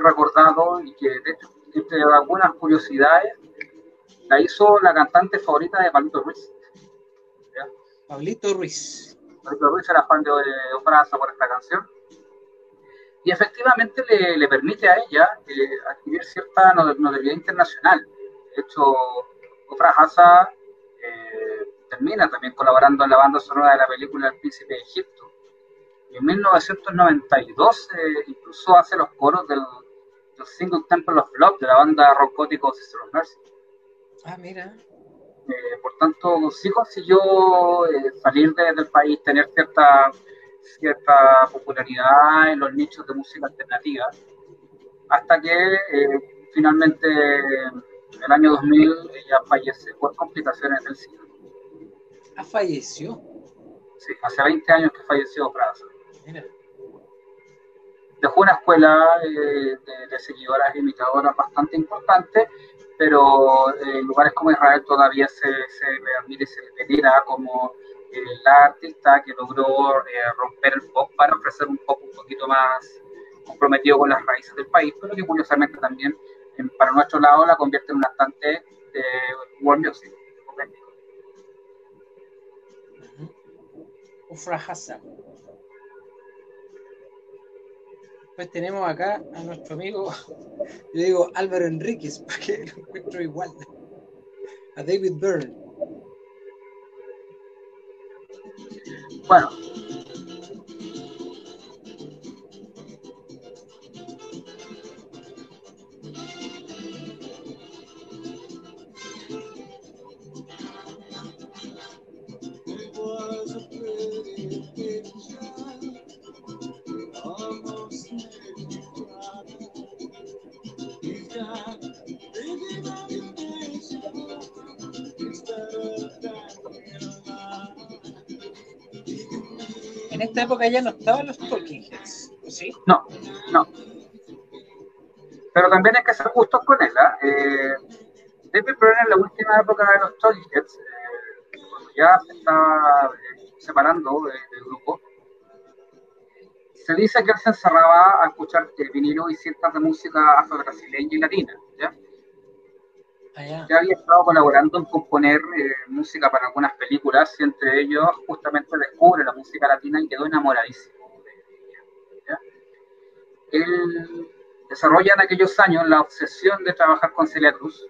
Speaker 2: recordado y que, de hecho, entre algunas curiosidades, la hizo la cantante favorita de Pablito Ruiz. ¿ya?
Speaker 1: Pablito Ruiz.
Speaker 2: Pablito Ruiz era fan de Hassa por esta canción. Y efectivamente le, le permite a ella eh, adquirir cierta not- notoriedad internacional. De hecho, Hassa eh, termina también colaborando en la banda sonora de la película El Príncipe de Egipto. En 1992 eh, incluso hace los coros del, del single Temple of Love de la banda rock gótico Sister of Mercy.
Speaker 1: Ah, mira.
Speaker 2: Eh, por tanto, sí consiguió eh, salir de- del país, tener cierta, cierta popularidad en los nichos de música alternativa, hasta que eh, finalmente en el año 2000 ella fallece por complicaciones del SIDA.
Speaker 1: Ah, falleció.
Speaker 2: Sí, hace 20 años que falleció Praza.
Speaker 1: Mira.
Speaker 2: dejó una escuela de, seguidoras e imitadoras bastante importante, pero en lugares como Israel todavía se, se admira y se venera como la artista que logró romper el pop para ofrecer un pop un poquito más comprometido con las raíces del país, pero que curiosamente también para nuestro lado la convierte en un estante de world music.
Speaker 1: Ufra Hassan. Tenemos acá a nuestro amigo, yo digo Álvaro Enríquez, porque lo encuentro igual. A David Byrne.
Speaker 2: Bueno,
Speaker 1: esta época ya no estaban los Talking Heads, ¿sí?
Speaker 2: No, no. Pero también hay que ser justos con ella. ¿eh? David Byrne en la última época de los Talking Heads, eh, cuando ya se estaba eh, separando del grupo, se dice que él se encerraba a escuchar vinilo y cintas de música afro-brasileña y latina. ¿ya? Ya había estado colaborando en componer eh, música para algunas películas y entre ellos justamente descubre la música latina y quedó enamoradísimo Él desarrolla en aquellos años la obsesión de trabajar con Celia Cruz.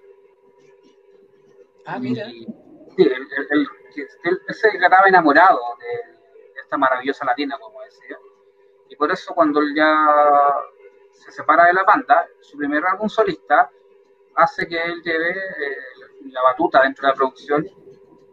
Speaker 1: Ah, mira.
Speaker 2: sí, él, se quedaba enamorado de, esta maravillosa latina, como decía. Y por eso cuando él ya se separa de la banda, su primer álbum solista, hace que él lleve eh, la batuta dentro de la producción,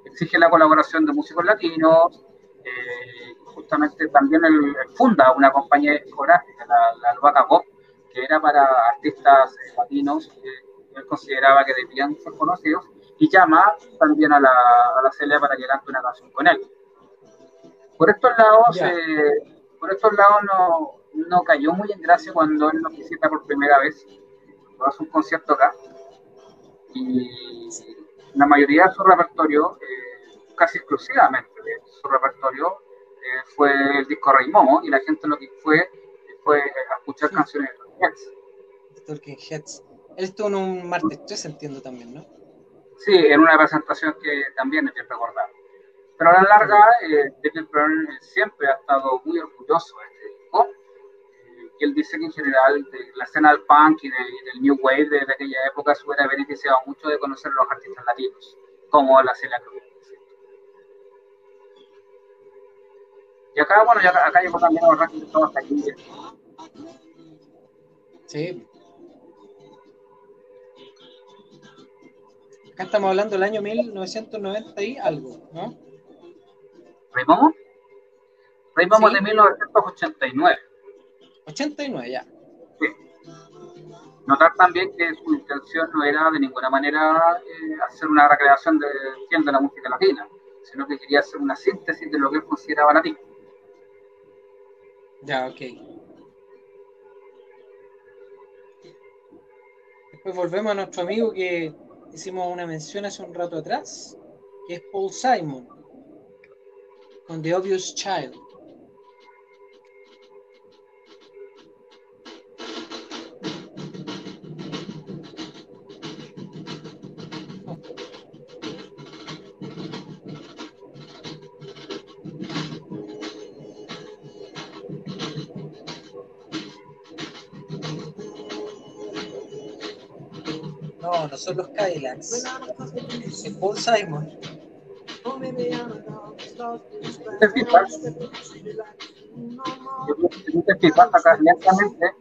Speaker 2: exige la colaboración de músicos latinos, eh, justamente también él, funda una compañía discográfica, la, la Albaca Pop, que era para artistas eh, latinos que él consideraba que debían ser conocidos, y llama también a la, a la Celia para que cante una canción con él. Por estos lados, por estos lados no, no cayó muy en gracia cuando él nos visita por primera vez hace un concierto acá y la mayoría de su repertorio, eh, casi exclusivamente de su repertorio, eh, fue el disco Rey Momo y la gente lo que fue fue a escuchar canciones de Talking Heads.
Speaker 1: Talking Heads. Él estuvo en un martes 3, entiendo también, ¿no?
Speaker 2: Sí, en una presentación que también es bien recordada. Pero a la larga, eh, David Byrne siempre ha estado muy orgulloso de este y él dice que en general de la escena del punk y, del new wave de, aquella época se hubiera beneficiado mucho de conocer a los artistas latinos, como la Celia Cruz. Y acá, bueno, ya, acá llegó también a de hasta aquí.
Speaker 1: Sí. Acá estamos hablando del año 1990 y algo, ¿no?
Speaker 2: ¿Rey Momo? Rey Momo de 1989.
Speaker 1: 89 ya.
Speaker 2: Sí. Notar también que su intención no era de ninguna manera eh, hacer una recreación de, de la música latina, sino que quería hacer una síntesis de lo que él consideraba latino.
Speaker 1: Ya, ok. Después volvemos a nuestro amigo que hicimos una mención hace un rato atrás, que es Paul Simon, con The Obvious Child. No son los Cadillacs. Paul Simon.
Speaker 2: ¿Te fijas? Si te fijas, acá lentamente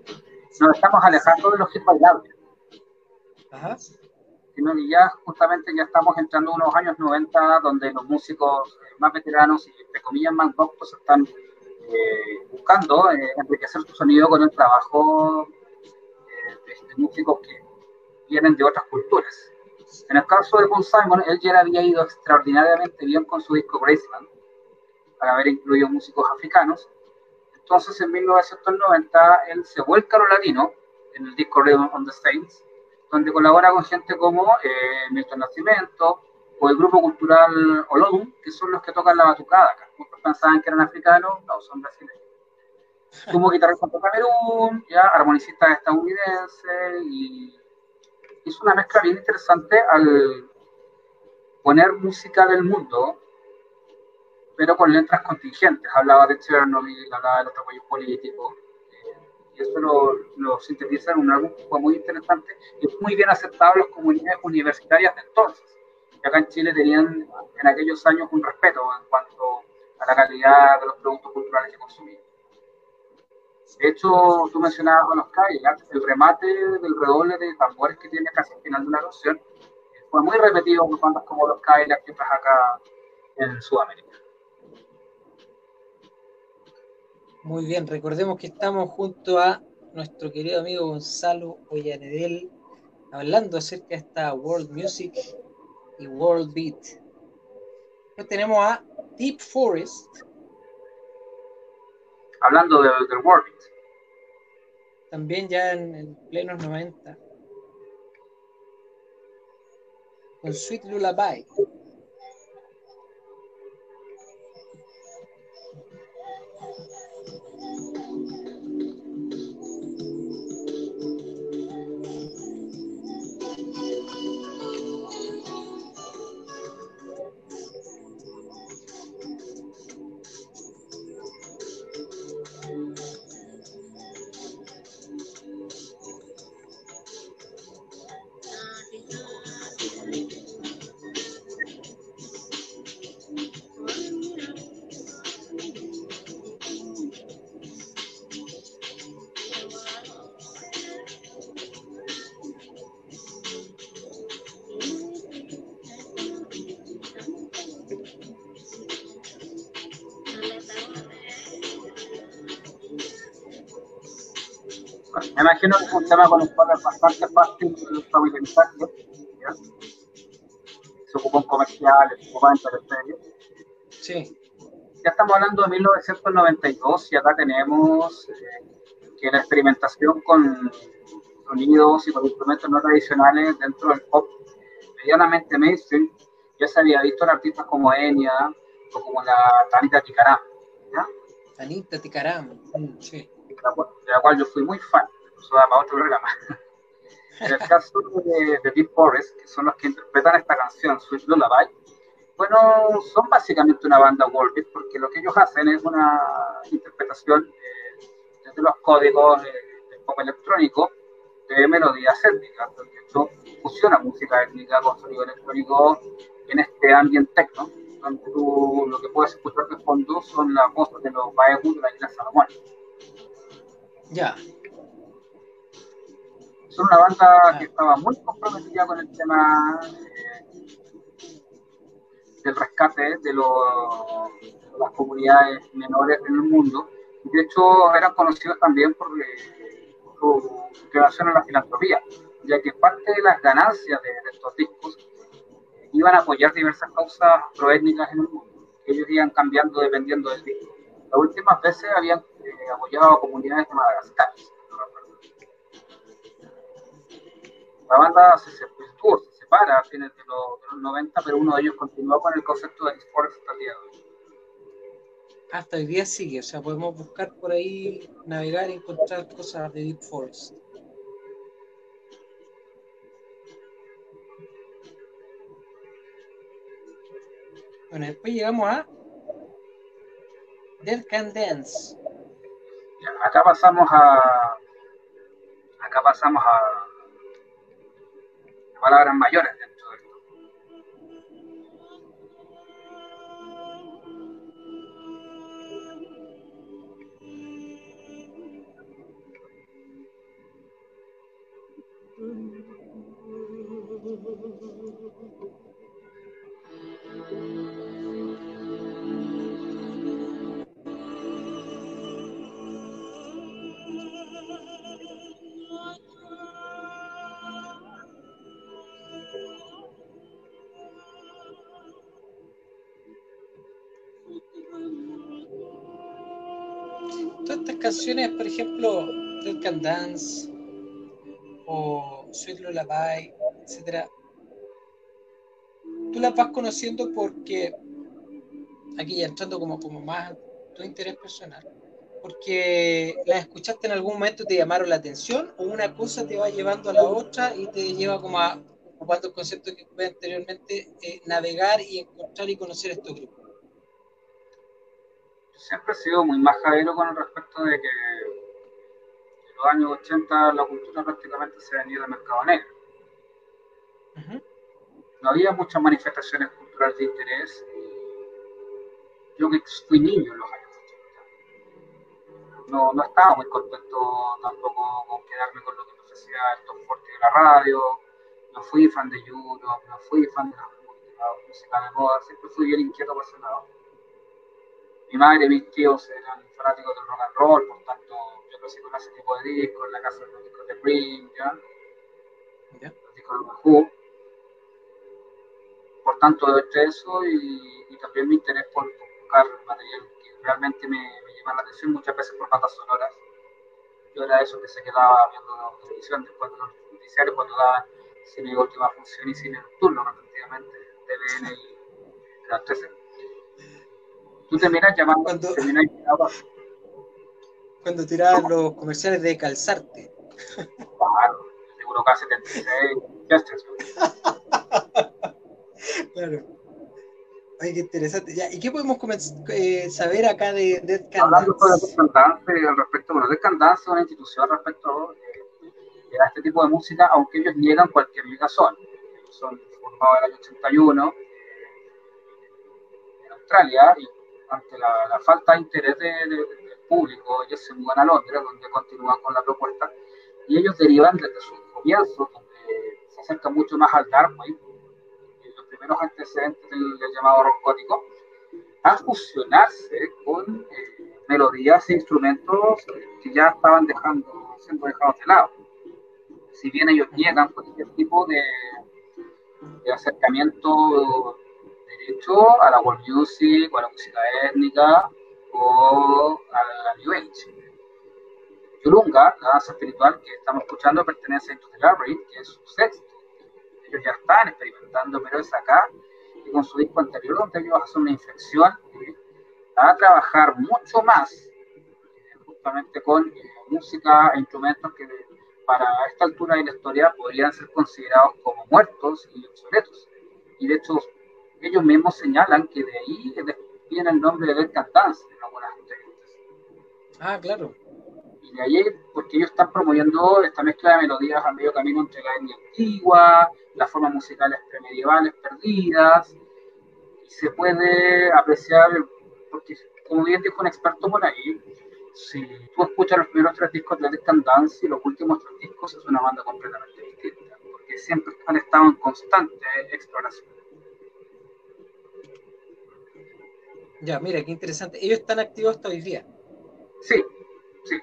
Speaker 2: nos estamos alejando de los hits bailables.
Speaker 1: Ajá.
Speaker 2: Sino que ya justamente ya estamos entrando en unos años 90 donde los músicos más veteranos y entre comillas más doctos están eh, buscando eh, enriquecer su sonido con el trabajo eh, de, de músicos que vienen de otras culturas. En el caso de Paul Simon, él ya había ido extraordinariamente bien con su disco Graceland, para haber incluido músicos africanos. Entonces, en 1990, él se vuelca a lo latino en el disco Rhythm on the Saints, donde colabora con gente como eh, Milton Nascimento o el grupo cultural Olodum, que son los que tocan la batucada. Muchos pensaban que eran africanos, no, son brasileños. Como guitarrista de Camerún, ya armonicista estadounidense y hizo una mezcla bien interesante al poner música del mundo, pero con letras contingentes. Hablaba de Chernobyl, hablaba de los apoyos políticos, eh, y eso lo, lo, sintetiza en un álbum muy interesante y muy bien aceptado en las comunidades universitarias de entonces. Y acá en Chile tenían en aquellos años un respeto en cuanto a la calidad de los productos culturales que consumían. De hecho, tú mencionabas a los calles, el remate del redoble de tambores que tiene casi al final de la canción fue muy repetido por bandas como los Cadillacs que estás acá en Sudamérica.
Speaker 1: Muy bien, recordemos que estamos junto a nuestro querido amigo Gonzalo Ollanedel hablando acerca de esta World Music y World Beat. Tenemos a Deep Forest.
Speaker 2: Hablando del, World.
Speaker 1: También ya en, en plenos 90. Con Sweet Lullaby.
Speaker 2: Imagino que es un tema con el cual es bastante fácil. ¿ya? Se ocupa en comerciales, se ocupa en.
Speaker 1: Sí.
Speaker 2: Ya estamos hablando de 1992 y acá tenemos eh, que la experimentación con sonidos y con instrumentos no tradicionales dentro del pop medianamente mainstream ya se había visto en artistas como Enya o como la Tanita Tikaram. ¿ya?
Speaker 1: Tanita Tikaram, mm, sí.
Speaker 2: de la, cual, de la cual yo fui muy fan, eso para otro programa. En el caso de, de Deep Forest, que son los que interpretan esta canción, Sweet Lullaby, bueno, son básicamente una banda world beat, porque lo que ellos hacen es una interpretación eh, desde los códigos eh, del pop electrónico de melodías étnicas, de hecho fusiona música étnica con sonido electrónico en este ambiente techno, donde tú lo que puedes escuchar de fondo son las voces de los Baebu de la isla Salomón.
Speaker 1: Ya.
Speaker 2: Son una banda que estaba muy comprometida con el tema eh, del rescate de, de las comunidades menores en el mundo. De hecho, eran conocidos también por eh, su relación a la filantropía, ya que parte de las ganancias de, de estos discos eh, iban a apoyar diversas causas proétnicas en el mundo, ellos iban cambiando dependiendo del disco. Las últimas veces habían eh, apoyado a comunidades de Madagascar. La banda se, separa a fines de los, de los 90, pero uno de ellos continuó con el concepto de esports hasta el día de hoy.
Speaker 1: Hasta día sigue, o sea, podemos buscar por ahí, navegar y encontrar cosas de Deep Forest. Bueno, después llegamos a Dead Can Dance.
Speaker 2: Ya, acá pasamos a. Acá pasamos a. palabras mayores
Speaker 1: canciones, por ejemplo, Dead Can Dance o Sweet Lullaby, etcétera, tú las vas conociendo porque aquí ya entrando como, como más tu interés personal, porque las escuchaste en algún momento te llamaron la atención o una cosa te va llevando a la otra y te lleva como a ocupando el concepto que fue anteriormente, eh, navegar y encontrar y conocer estos grupos.
Speaker 2: Siempre he sido muy majadero con el respecto de que en los años 80 la cultura prácticamente se venía del mercado negro. No había muchas manifestaciones culturales de interés. Yo que fui niño en los años 80. No, no estaba muy contento tampoco con quedarme con lo que me ofrecía el top fuerte de la radio. No fui fan de Europe, no fui fan de la, música de moda, siempre fui bien inquieto por ese lado. Mi madre y mis tíos eran fanáticos del rock and roll, por tanto yo crecí con ese tipo de discos, en la casa de los discos de Prince, ¿ya? los discos de Who por tanto, entre eso y, también mi interés por buscar material que realmente me, me llama la atención muchas veces por bandas sonoras. Yo era eso que se quedaba viendo televisión después de los noticiarios cuando daban cine de última función y cine nocturno, respectivamente, TVN y las 13. Tú terminas llamando
Speaker 1: cuando,
Speaker 2: terminas llamando,
Speaker 1: cuando tiraban los comerciales de calzarte.
Speaker 2: Claro, seguro K76,
Speaker 1: Claro. Ay, qué interesante. Ya, ¿Y qué podemos eh, saber acá de Dead Can
Speaker 2: Hablando de Dead Dance, al respecto, bueno, Dead Can Dance es una institución respecto eh, a este tipo de música, aunque ellos niegan cualquier. Ellos son formados en el año 81 en Australia y ante la, falta de interés del público, ellos se mudan a Londres, donde continúan con la propuesta, y ellos derivan desde sus comienzos, donde se acercan mucho más al Dark Wave, primeros antecedentes del, llamado rock gótico, a fusionarse con eh, melodías e instrumentos que ya estaban dejando, siendo dejados de lado. Si bien ellos niegan cualquier tipo de, de acercamiento derecho a la world music a la música étnica o a la New Age. Yurunga, la danza espiritual que estamos escuchando, pertenece a Labyrinth, que es su sexto ellos ya están experimentando, pero es acá, y con su disco anterior, donde ellos hacen una inflexión a trabajar mucho más, eh, justamente con eh, música e instrumentos que para esta altura de la historia podrían ser considerados como muertos y obsoletos. Y de hecho, ellos mismos señalan que de ahí viene el nombre de Dead Dance en algunas entrevistas.
Speaker 1: Ah, claro.
Speaker 2: Y de ahí, porque ellos están promoviendo esta mezcla de melodías a medio camino entre la etnia antigua, las formas musicales premedievales perdidas, y se puede apreciar, porque como bien dijo un experto por ahí, si tú escuchas los primeros tres discos de Dead Dance y los últimos tres discos, es una banda completamente distinta, porque siempre han estado en constante exploración.
Speaker 1: Ya, mira, qué interesante. Ellos están activos hasta hoy día.
Speaker 2: Sí, sí.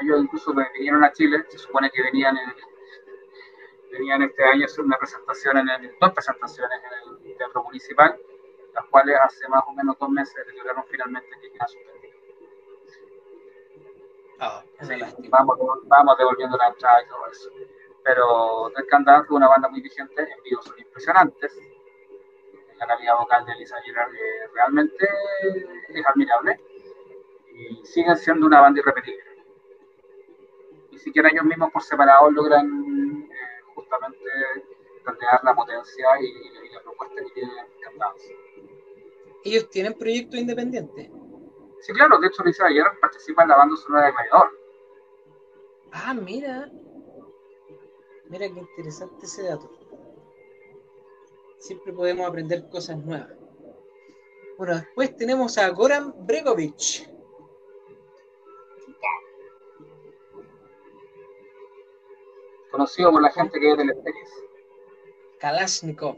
Speaker 2: Ellos incluso vinieron a Chile, se supone que venían en el tenían este año hacer una presentación en el, dos presentaciones en el Teatro Municipal, las cuales hace más o menos dos meses declararon finalmente que quedan suspendidas.
Speaker 1: Ah,
Speaker 2: vamos, vamos devolviendo la entrada y todo eso. Pero Dead Can fue una banda muy vigente, en vivo son impresionantes. La calidad vocal de Lisa Girard eh, realmente es admirable y siguen siendo una banda irrepetible. Ni siquiera ellos mismos por separado logran justamente plantear la potencia y, la propuesta que tienen encantados.
Speaker 1: ¿Ellos tienen proyectos independientes?
Speaker 2: Sí, claro, de hecho Lisa ayer participa en la banda sonora de Mayor.
Speaker 1: Ah, mira. Mira qué interesante ese dato. Siempre podemos aprender cosas nuevas. Bueno, después tenemos a Goran Bregovic.
Speaker 2: conocido por la gente que es del exterior.
Speaker 1: Kalashnikov.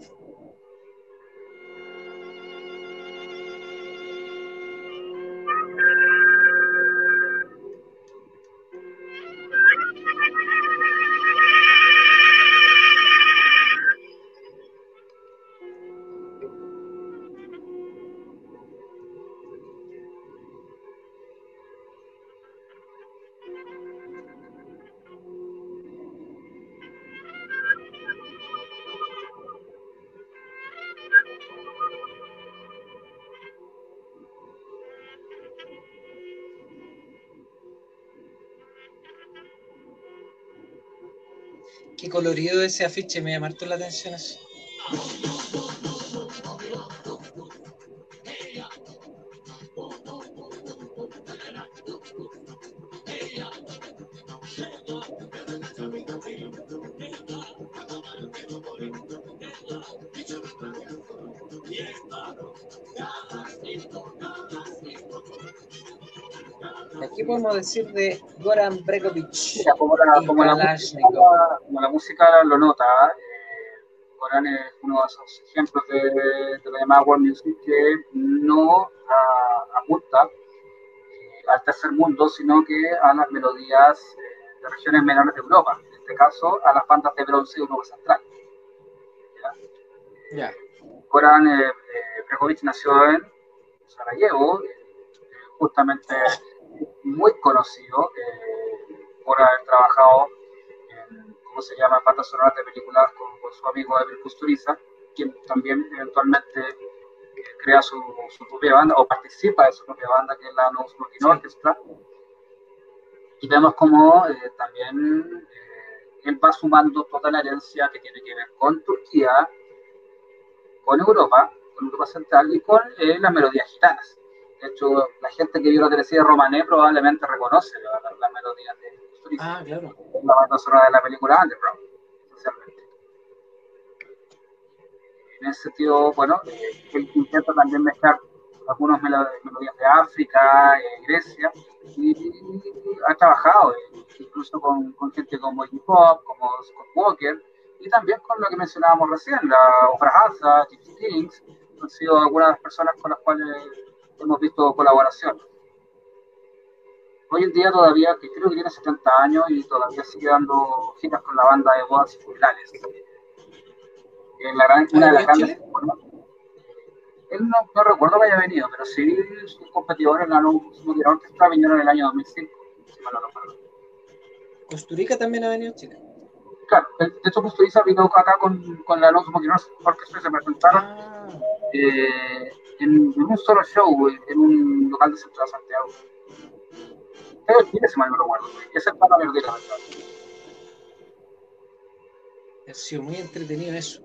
Speaker 1: Colorido ese afiche, me llamó la atención eso. ¿Qué podemos decir de Goran Bregovic?
Speaker 2: como, la, como, la música, como, la, música, lo nota, eh, Goran es uno de esos ejemplos de, de la llamada World Music que no apunta eh, al tercer mundo, sino que a las melodías eh, de regiones menores de Europa, en este caso a las bandas de bronce de Europa Central.
Speaker 1: ¿ya?
Speaker 2: Goran Bregovic nació en Sarajevo, justamente muy conocido eh, por haber trabajado en, ¿cómo se llama?, patas sonoras de películas con, su amigo Emil Kusturica, quien también eventualmente eh, crea su, propia banda o participa de su propia banda, que es la No Smoking Orchestra. Y vemos como eh, también él va sumando toda la herencia que tiene que ver con Turquía, con Europa, con Europa Central y con las melodías gitanas. De hecho, la gente que vio la televisión Romané probablemente reconoce la, la, melodía de
Speaker 1: Ah, claro.
Speaker 2: La banda sonora de la película Underground, esencialmente. En ese sentido, bueno, él intenta también mezclar algunas melodías de África, eh, Grecia, y, ha trabajado eh, incluso con, con, gente como Iggy Pop, como Scott Walker, y también con lo que mencionábamos recién, la Opera Hansa, Kings, han sido algunas de las personas con las cuales hemos visto colaboración. Hoy en día todavía, que creo que tiene 70 años y todavía sigue dando giras con la banda de bodas y funerales. una de las grandes... él no, no, recuerdo que haya venido, pero sí sus competidores en la nueva Orquestra vinieron en el año 2005, si mal no recuerdo.
Speaker 1: Costurica también ha venido Chile.
Speaker 2: Claro, de hecho Costurica vino acá con, con la Alonso Orquestra se presentaron. Ah. Eh, en, un solo show, en un local de Centro de Santiago. Pero tiene ese mal no recuerdo. Ese es para la verdad.
Speaker 1: Ha sido muy entretenido eso.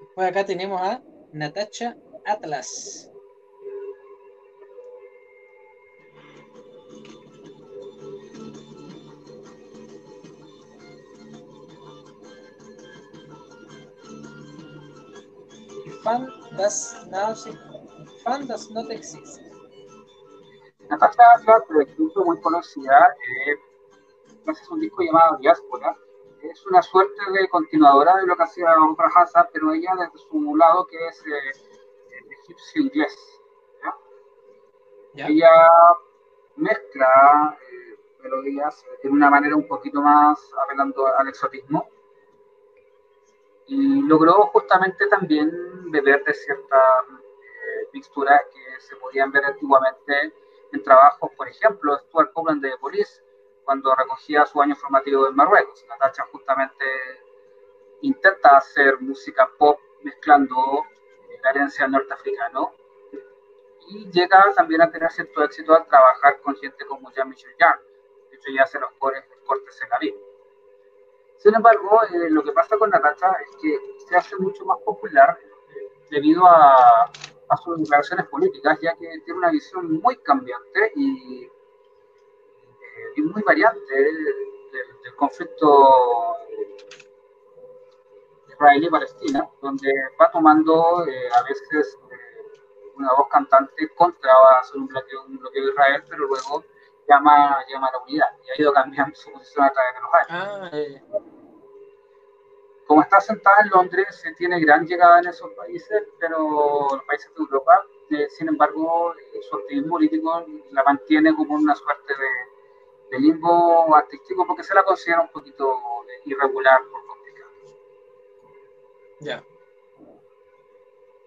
Speaker 1: Después acá tenemos a Natacha Atlas. Fan das Nausea fan does not exist.
Speaker 2: Natasha Atlas, incluso muy conocida, eh, es un disco llamado Diáspora. Es una suerte de continuadora de lo que hacía Oprah Hazard, pero ella desde su lado que es eh, egipcio inglés. Ella mezcla eh, melodías de una manera un poquito más apelando al exotismo y logró justamente también beber de cierta mixturas que se podían ver antiguamente en trabajos, por ejemplo, Stuart Copeland de Police, cuando recogía su año formativo en Marruecos. Natacha justamente intenta hacer música pop mezclando la herencia norteafricano y llega también a tener cierto éxito al trabajar con gente como Jean-Michel Jarre. De hecho, ya hace los cortes, cortes en la vida. Sin embargo, eh, lo que pasa con Natacha es que se hace mucho más popular eh, debido a, a sus declaraciones políticas, ya que tiene una visión muy cambiante y, eh, muy variante del, conflicto israelí-palestina, donde va tomando eh, a veces eh, una voz cantante contra hacer un bloqueo, un bloqueo de Israel, pero luego llama, llama a la unidad y ha ido cambiando su posición a través de los años. Ah, como está sentada en Londres, tiene gran llegada en esos países, pero los países de Europa, eh, sin embargo, su activismo político la mantiene como una suerte de, limbo artístico porque se la considera un poquito irregular por complicado.
Speaker 1: Ya.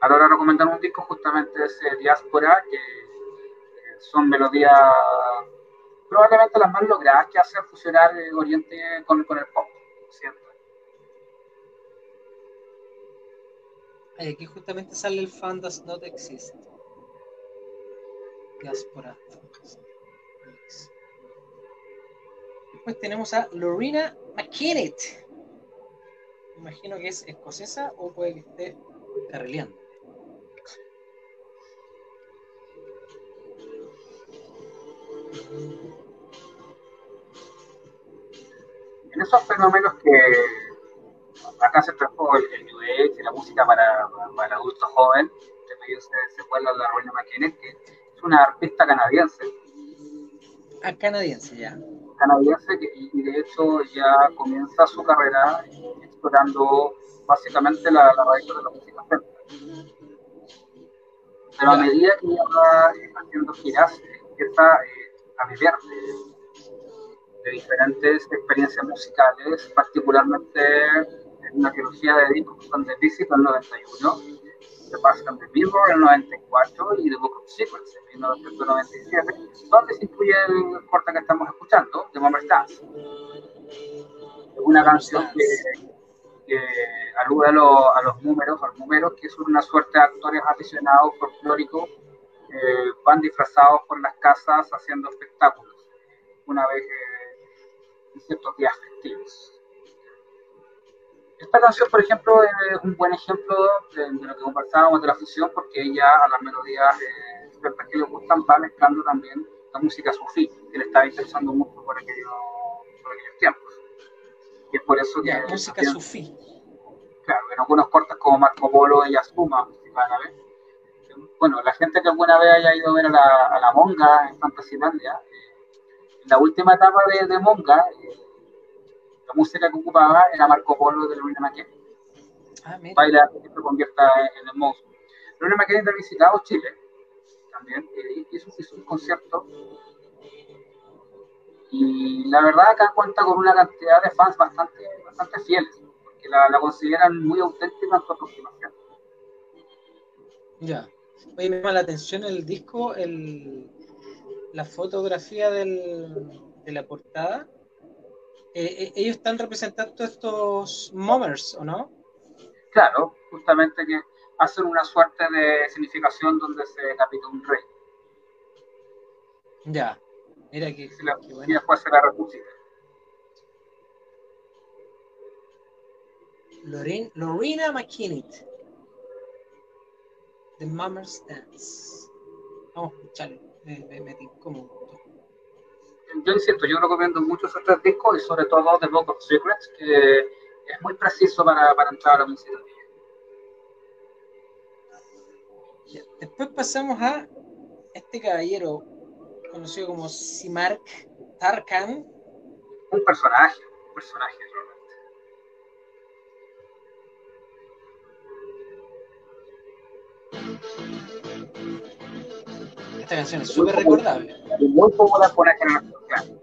Speaker 2: Ahora recomendar un disco justamente de ese Diáspora, que eh, son melodías probablemente las más logradas que hacen fusionar Oriente con, con el pop, ¿cierto?
Speaker 1: Aquí justamente sale el fan does not exist. Diáspora. Después tenemos a Lorena McKinney. imagino que es escocesa o puede que esté carrileando.
Speaker 2: En esos fenómenos que acá se trajo el, el New Age la música para, para el adulto joven, de medio se, se vuelve la Ruina McKinnon, que es una artista canadiense,
Speaker 1: Ah, canadiense ya.
Speaker 2: canadiense que, y de hecho ya comienza su carrera explorando básicamente la, la raíz de la música. Pero a medida que ella va eh, haciendo giras, empieza eh, a beber de, de diferentes experiencias musicales, particularmente en una trilogía de discos que son The Visit en el 91, The Past and the Mirror en el 94 y The Book of Secrets en 1997, donde se incluye el corte que estamos escuchando, The Moment Dance. Una canción que, que alude a, lo- a los números, a los números, que son una suerte de actores aficionados folclóricos, eh, van disfrazados por las casas haciendo espectáculos, una vez eh, en ciertos días festivos. Esta canción, por ejemplo, es un buen ejemplo de, de lo que conversábamos de la fusión, porque ella a las melodías eh, que le gustan va mezclando también la música sufí, que le estaba interesando mucho por, aquello, por aquellos tiempos. Y es por eso que
Speaker 1: Ya, música
Speaker 2: también-
Speaker 1: sufí.
Speaker 2: Claro, en algunos cortes como Marco Polo y Asuma, si van a ver. Bueno, la gente que alguna vez haya ido a ver a la, a la Monga en Fantasylandia, eh, en la última etapa de, de Monga, eh, la música que ocupaba era Marco Polo de Lorena McKenna.
Speaker 1: Ah.
Speaker 2: Baila que se convierta en, el monstruo. Lorena McKenna ha visitado Chile también, hizo, hizo un concierto. Y la verdad acá cuenta con una cantidad de fans bastante, bastante fieles, porque la, la consideran muy auténtica en su aproximación.
Speaker 1: Ya. Oye, me llama la atención el disco, el, la fotografía del, de la portada. Eh, eh, ellos están representando estos momers, ¿o no?
Speaker 2: Claro, justamente que hacen una suerte de significación donde se decapita un rey
Speaker 1: Ya. Mira que,
Speaker 2: se la-
Speaker 1: qué
Speaker 2: y
Speaker 1: bueno.
Speaker 2: después se la resucita.
Speaker 1: Lorin- Lorena McKinnon. The Mummer's Dance. Vamos a escucharlo. Me, me, me mucho.
Speaker 2: Yo insisto, yo recomiendo mucho esos tres discos y sobre todo The Book of Secrets, que es muy preciso para, para entrar a la música.
Speaker 1: Después pasamos a este caballero conocido como Simark Tarkan.
Speaker 2: Un personaje, un personaje realmente.
Speaker 1: Esta canción es súper recordable.
Speaker 2: Y muy popular por la generación, claro.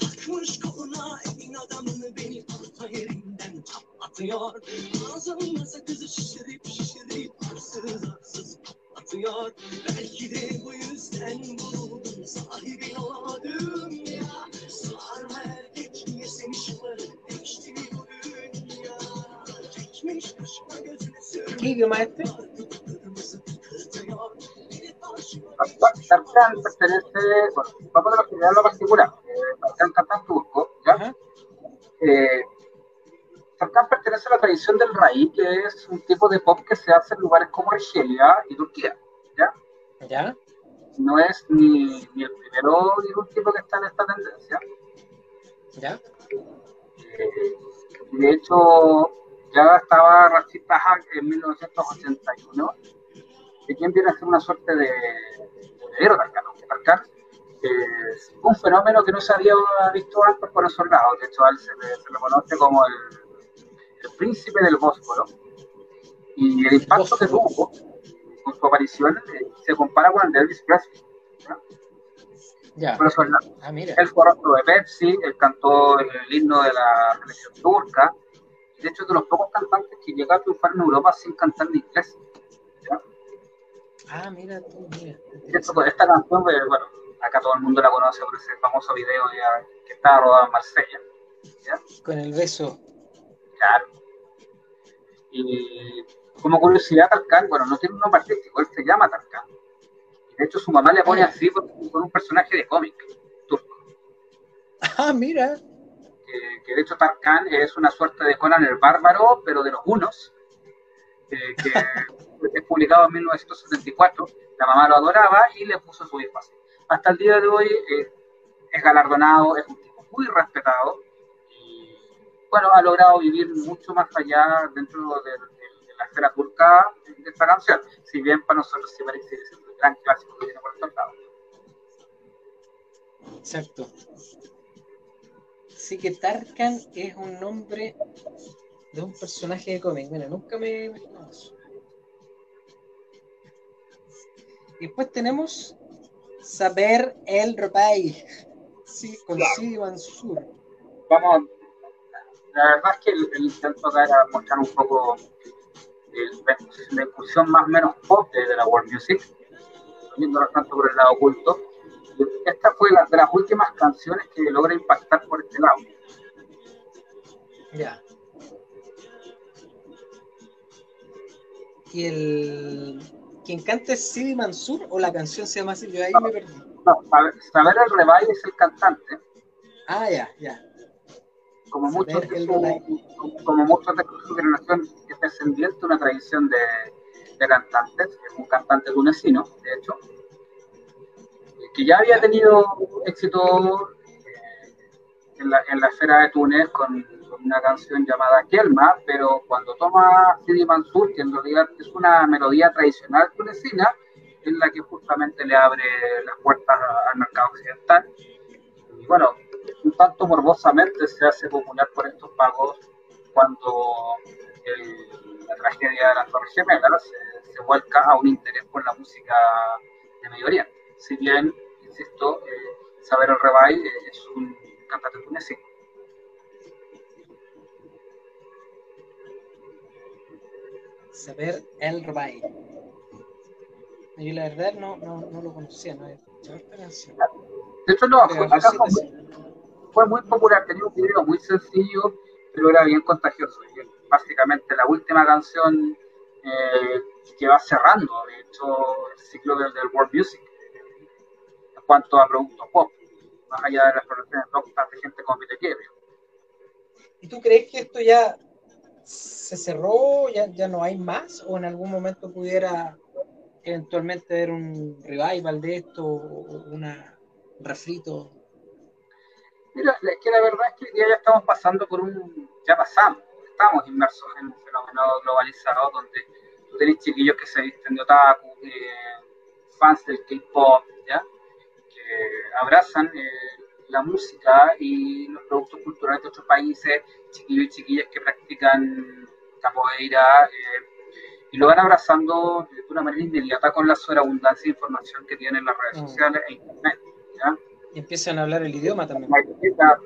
Speaker 4: Takmış koluna elin adamını beni orta yerinden çatlatıyor. Ağzımda sakızı şişirip şişirip arsız arsız patlatıyor. Belki de bu yüzden vuruldum sahibin olamadım ya. Sarma erkek yesem ışıkları değişti mi bu
Speaker 1: ¿Qué idioma es este?
Speaker 2: Tarkan pertenece, bueno, vamos a lo general lo particular. Tarkan turco, ¿ya? Eh, Tarkan pertenece a la tradición del raï, que es un tipo de pop que se hace en lugares como Argelia y Turquía, ¿ya?
Speaker 1: ¿Ya?
Speaker 2: No es ni, ni el primero ni el último que está en esta tendencia.
Speaker 1: ¿Ya?
Speaker 2: Eh, de hecho, ya estaba Rashid Taha en 1981, de quien viene a ser una suerte de heredero Tarkan. aunque Tarkan eh, un fenómeno que no se había visto antes por esos lados. De hecho, a él se le, se le conoce como el, el príncipe del Bósforo. Y el impacto que tuvo con su aparición eh, se compara con el de Elvis Presley. ¿ya?
Speaker 1: Ya.
Speaker 2: Es la-
Speaker 1: Ah, mira.
Speaker 2: él fue rostro de Pepsi, él cantó el himno de la selección turca. De hecho, es de los pocos cantantes que llega a triunfar en Europa sin cantar en inglés.
Speaker 1: Ah, mira tú, mira.
Speaker 2: De hecho, esta canción, eh, bueno, acá todo el mundo la conoce por ese famoso video ya, que estaba rodado en Marsella. ¿ya?
Speaker 1: Con el beso.
Speaker 2: Claro. Y Como curiosidad, Tarkan, bueno, no tiene un nombre artístico, él se llama Tarkan. De hecho, su mamá le pone así por, por un personaje de cómic turco.
Speaker 1: Ah, mira.
Speaker 2: Que, que de hecho Tarkan es una suerte de Conan el Bárbaro, pero de los unos, eh, que es publicado en 1974. La mamá lo adoraba y le puso su así. Hasta el día de hoy eh, es galardonado, es un tipo muy respetado y, bueno, ha logrado vivir mucho más allá dentro de, de la turca de esta canción. Si bien para nosotros sí parece es un gran clásico que viene por estos lados.
Speaker 1: Exacto. Así que Tarkan es un nombre de un personaje de cómic. Mira, nunca me. Y después tenemos Saber el Rabai. Sí, con Sidi Mansur.
Speaker 2: vamos, la verdad es que el, el intento acá era mostrar un poco la, incursión más o menos pop de, de la world music, yéndonos tanto por el lado oculto. Esta fue la, de las últimas canciones que logra impactar por este lado.
Speaker 1: Ya. Y el. ¿Quien canta es Sidi Mansur o la canción se llama así? Yo ahí me perdí.
Speaker 2: No, saber, el Rebay es el cantante,
Speaker 1: Ah, ya, ya.
Speaker 2: como
Speaker 1: Saber
Speaker 2: muchos, de su,
Speaker 1: Rebay.
Speaker 2: como muchos de su generación, es descendiente de una tradición de, de cantantes, es un cantante tunecino, de hecho, que ya había tenido éxito eh, en, la, en la esfera de Túnez con, una canción llamada Kelma, pero cuando toma Sidi Mansur, que en realidad es una melodía tradicional tunecina, es la que justamente le abre las puertas al mercado occidental. Y bueno, un tanto morbosamente se hace popular por estos pagos cuando el- la tragedia de las Torres Gemelas se, se vuelca a un interés por la música de Medio Oriente. Si bien, insisto, eh, Saber el Rebay es un cantante tunecino.
Speaker 1: Saber el Rabai. Yo la verdad no, no, no lo conocía, no había escuchado esta canción.
Speaker 2: De hecho, no, fue, acá muy- fue muy popular, tenía un video muy sencillo, pero era bien contagioso. Y básicamente la última canción eh, que va cerrando, de hecho, el ciclo del, del World Music en cuanto a productos pop, más allá de las producciones rockstar de gente como Peter Gabriel.
Speaker 1: ¿Y tú crees que esto ya se cerró, ya, ya no hay más? ¿O en algún momento pudiera eventualmente haber un revival de esto o una un refrito?
Speaker 2: Mira, es que la verdad es que hoy día ya estamos pasando por un, ya pasamos, estamos inmersos en un fenómeno globalizado donde tú tenés chiquillos que se visten de otaku, eh, fans del K-pop, ¿ya? que abrazan eh, la música y los productos culturales de otros países, chiquillos y chiquillas que practican capoeira, eh, y lo van abrazando de una manera inmediata con la sobreabundancia de información que tienen las redes
Speaker 1: Mm.
Speaker 2: sociales e internet. ¿ya?
Speaker 1: Y empiezan a hablar el idioma también.
Speaker 2: la etiqueta,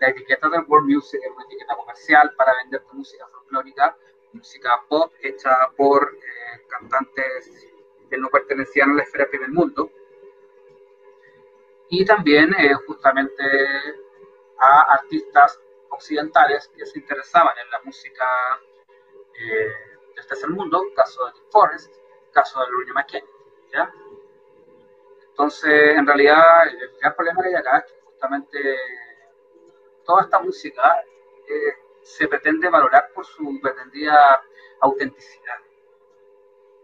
Speaker 2: la etiqueta del World Music es una etiqueta comercial para vender tu música folclórica, música pop hecha por eh, cantantes que no pertenecían a la esfera primer mundo. Y también eh, justamente a artistas occidentales que se interesaban en la música eh, del tercer mundo, caso de Nick Forrest, caso de Louis McKay. ¿ya? Entonces, en realidad, el gran problema que hay acá es que justamente toda esta música eh, se pretende valorar por su pretendida autenticidad,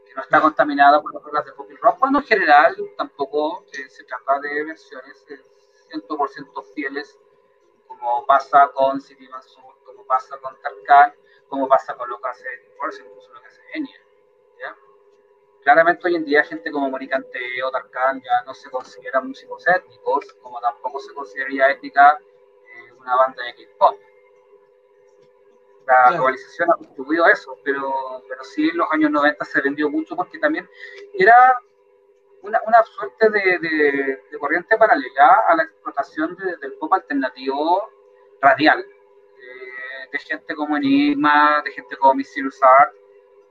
Speaker 2: que no está contaminada por las reglas de pop y rock, cuando en general tampoco eh, se trata de versiones eh, 100% fieles, como pasa con City Mansur, como pasa con Tarkan, como pasa con lo que hace incluso lo que hace Enya. ¿ya? Claramente hoy en día gente como Moricante o Tarkan ya no se considera músicos étnicos, como tampoco se consideraría étnica una banda de K-pop. La
Speaker 1: Claro.
Speaker 2: globalización ha contribuido a eso, pero, pero sí en los años 90 se vendió mucho porque también era una, una suerte de, de- de corriente paralela a la explotación de- del pop alternativo radial, eh, de gente como Enigma, de gente como Miss Art,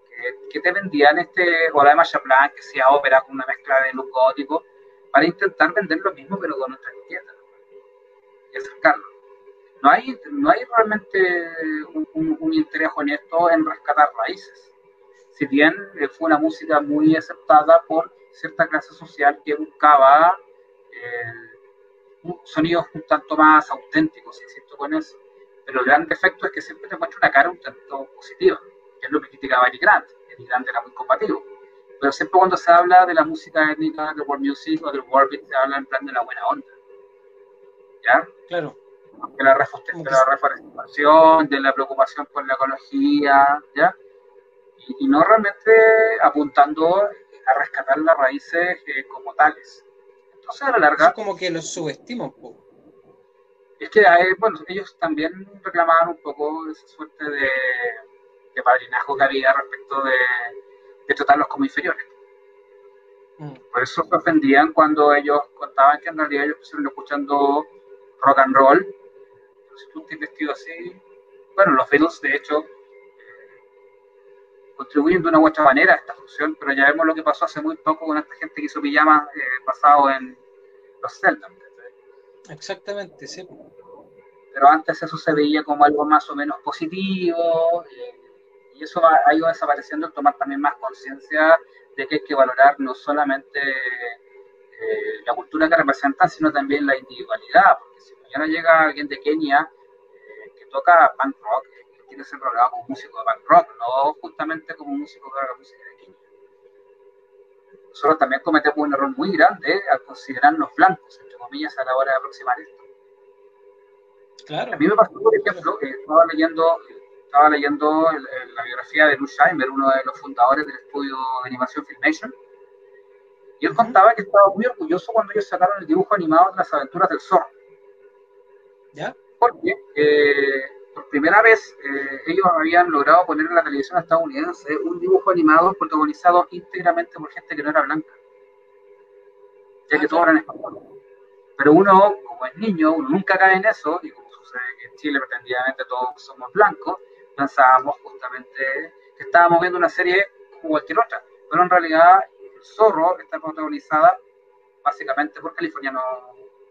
Speaker 2: que, que te vendían este Hola de Machaplan, que sea ópera con una mezcla de luz gótico, para intentar vender lo mismo pero con otra etiqueta y acercarlo. No hay, no hay realmente un, un- un interés honesto en rescatar raíces. si bien eh, fue una música muy aceptada por cierta clase social que buscaba eh, sonidos un tanto más auténticos, insisto con eso. Pero el gran defecto es que siempre te muestra una cara un tanto positiva, que es lo que criticaba Eric Grant. Eric Grant era muy combativo. Pero siempre cuando se habla de la música étnica, de world music o del world beat, se habla en plan de la buena onda. ¿Ya?
Speaker 1: Claro.
Speaker 2: De la, de la reforestación, de la preocupación por la ecología, ¿ya? Y, no realmente apuntando a rescatar las raíces eh, como tales. Entonces, a la larga.
Speaker 1: Es como que los subestima un poco.
Speaker 2: Es que, hay, bueno, ellos también reclamaban un poco esa suerte de, de padrinazgo que había respecto de, de tratarlos como inferiores. Mm. Por eso se ofendían cuando ellos contaban que en realidad ellos estuvieron escuchando rock and roll. Si tú te vestido así, bueno, los Beatles de hecho contribuyen de una u otra manera a esta función, pero ya vemos lo que pasó hace muy poco con esta gente que hizo pijamas eh, basado en los Zelda.
Speaker 1: Exactamente, sí.
Speaker 2: Pero antes eso se veía como algo más o menos positivo, eh, y eso ha, ido desapareciendo el tomar también más conciencia de que hay que valorar no solamente eh, la cultura que representan, sino también la individualidad, porque si mañana llega alguien de Kenia eh, que toca punk rock, quiere ser valorado como músico de punk rock, no justamente como músico que haga música de Kenia. Nosotros también cometemos un error muy grande al considerarnos blancos, entre comillas, a la hora de aproximar esto.
Speaker 1: Claro.
Speaker 2: A mí me pasó, por ejemplo, que estaba leyendo, estaba leyendo la biografía de Lou Scheimer, uno de los fundadores del estudio de animación Filmation, y él contaba que estaba muy orgulloso cuando ellos sacaron el dibujo animado de las aventuras del zorro.
Speaker 1: ¿Ya?
Speaker 2: Porque eh, por primera vez eh, ellos habían logrado poner en la televisión estadounidense un dibujo animado protagonizado íntegramente por gente que no era blanca, ya que ah, todos eran españoles. Pero uno, como es niño, uno nunca cae en eso, y como sucede que en Chile pretendidamente todos somos blancos, pensábamos justamente que estábamos viendo una serie como cualquier otra, pero en realidad el zorro está protagonizada básicamente por californianos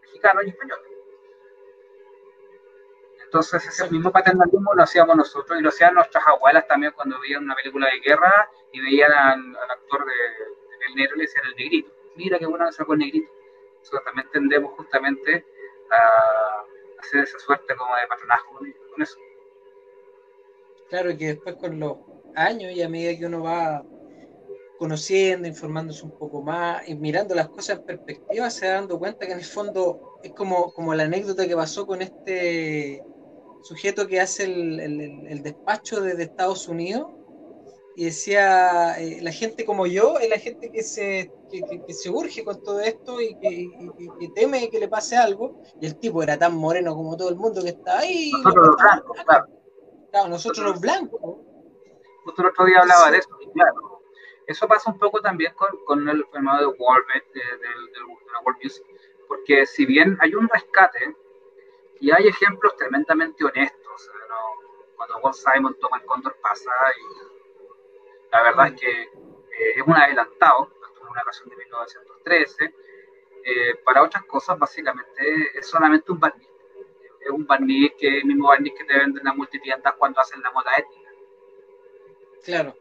Speaker 2: mexicanos y españoles. Entonces ese mismo paternalismo lo hacíamos nosotros y lo hacían nuestras abuelas también cuando veían una película de guerra y veían al, actor de, El Negro y le decían el negrito. Mira qué bueno sacó el negrito. Nosotros también tendemos justamente a hacer esa suerte como de patronazgo con eso.
Speaker 1: Claro, que después con los años y a medida que uno va conociendo, informándose un poco más y mirando las cosas en perspectiva, se va dando cuenta que en el fondo es como, como la anécdota que pasó con este sujeto que hace el, despacho desde Estados Unidos y decía, eh, la gente como yo es la gente que se, que, se urge con todo esto y que, teme que le pase algo, y el tipo era tan moreno como todo el mundo que está ahí.
Speaker 2: Nosotros los blancos,
Speaker 1: claro. nosotros los blancos.
Speaker 2: Justo el otro día hablaba de eso, claro. Eso pasa un poco también con, con el fenómeno de World, de, de, de, la World Music, porque si bien hay un rescate, y hay ejemplos tremendamente honestos. Cuando Walt Simon toma el cóndor pasa y la verdad es que eh, es un adelantado, una canción de 1913. Eh, para otras cosas, básicamente, es solamente un barniz. Es un barniz que el mismo barniz que te venden en las multitiendas cuando hacen la moda étnica.
Speaker 1: Claro.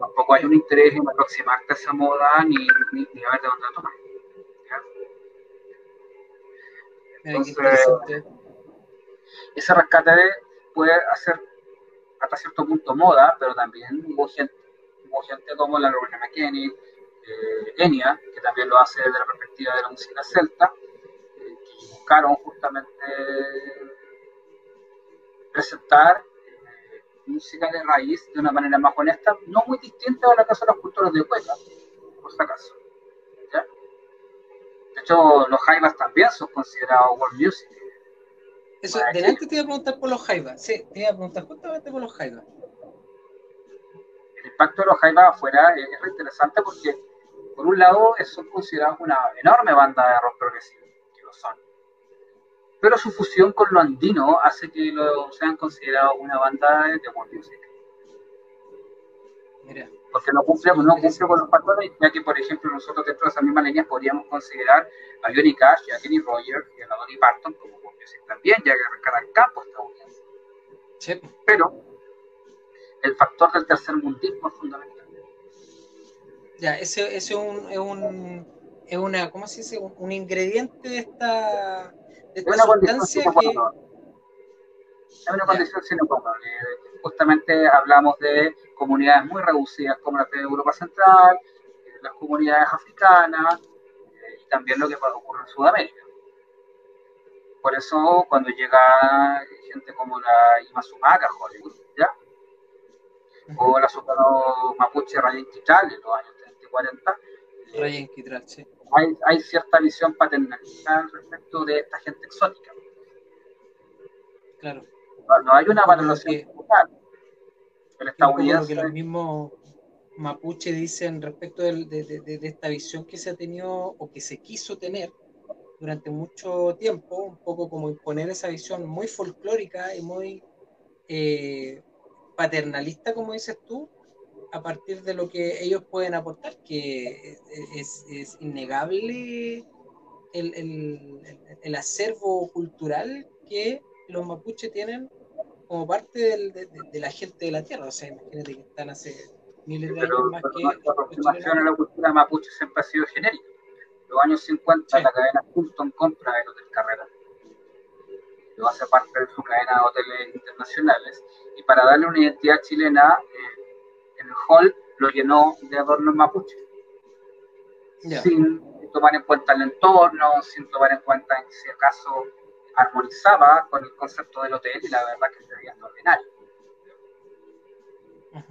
Speaker 2: Tampoco hay un interés en aproximarte a esa moda ni, ni, ni a ver de dónde la tomar. Entonces, ese rescate puede hacer hasta cierto punto moda, pero también hubo gente, como la Lorena McKenney, eh, Enya, que también lo hace desde la perspectiva de la música celta, eh, que buscaron justamente presentar eh, música de raíz de una manera más honesta, no muy distinta a la que hacen los cultores de cueca, por si acaso. De hecho, los jaivas también son considerados world music
Speaker 1: eso, delante te iba a preguntar por los Jaivas. Sí, te iba a preguntar justamente por los Jaivas.
Speaker 2: El impacto de los Jaivas afuera es, es interesante porque, por un lado, son considerados una enorme banda de rock progresivo, que lo son. Pero su fusión con lo andino hace que lo sean considerados una banda de world music. Mira. Porque no cumple, no cumple con los patrones, ya que, por ejemplo, nosotros dentro de esa misma línea podríamos considerar a Johnny Cash y a Kenny Rogers y a Dolly Parton como también, ya que cada campo estadounidense. Sí. Pero el factor del tercer mundismo es fundamental.
Speaker 1: Ya, ese, ese es un, es un es una, ¿cómo se dice? Un, un ingrediente de esta, de
Speaker 2: Es
Speaker 1: esta sustancia que.
Speaker 2: Es una condición sine qua non. Eh, Justamente hablamos de comunidades muy reducidas como las de Europa Central, eh, las comunidades africanas eh, y también lo que ocurre en Sudamérica. Por eso, cuando llega gente como la Imazumaca, Hollywood, ¿ya? o la soprano mapuche Rayen Quital en los años 30 y 40, eh,
Speaker 1: sí.
Speaker 2: hay, hay cierta visión paternalista respecto de esta gente exótica.
Speaker 1: Claro.
Speaker 2: No, no hay una valoración
Speaker 1: que-.
Speaker 2: El
Speaker 1: lo que
Speaker 2: estadounidense,
Speaker 1: los mismos mapuche dicen respecto del- de, de- de- de esta visión que se ha tenido o que se quiso tener durante mucho tiempo, un poco como imponer esa visión muy folclórica y muy eh, paternalista, como dices tú, a partir de lo que ellos pueden aportar, que es, es innegable el, el- el acervo cultural que los mapuches tienen como parte del- de, la gente de la tierra. O sea, imagínate que están hace miles de años más que los
Speaker 2: aproximación a la cultura mapuche siempre ha sido genérica. Los años 50
Speaker 1: Sí.
Speaker 2: la cadena Fulton compra el Hotel Carrera. Lo hace parte de su cadena de hoteles internacionales. Y para darle una identidad chilena, eh, el hall lo llenó de adornos mapuche. Sin tomar en cuenta el entorno, sin tomar en cuenta en si acaso armonizaba con el concepto del hotel y la verdad que se veía extraordinario,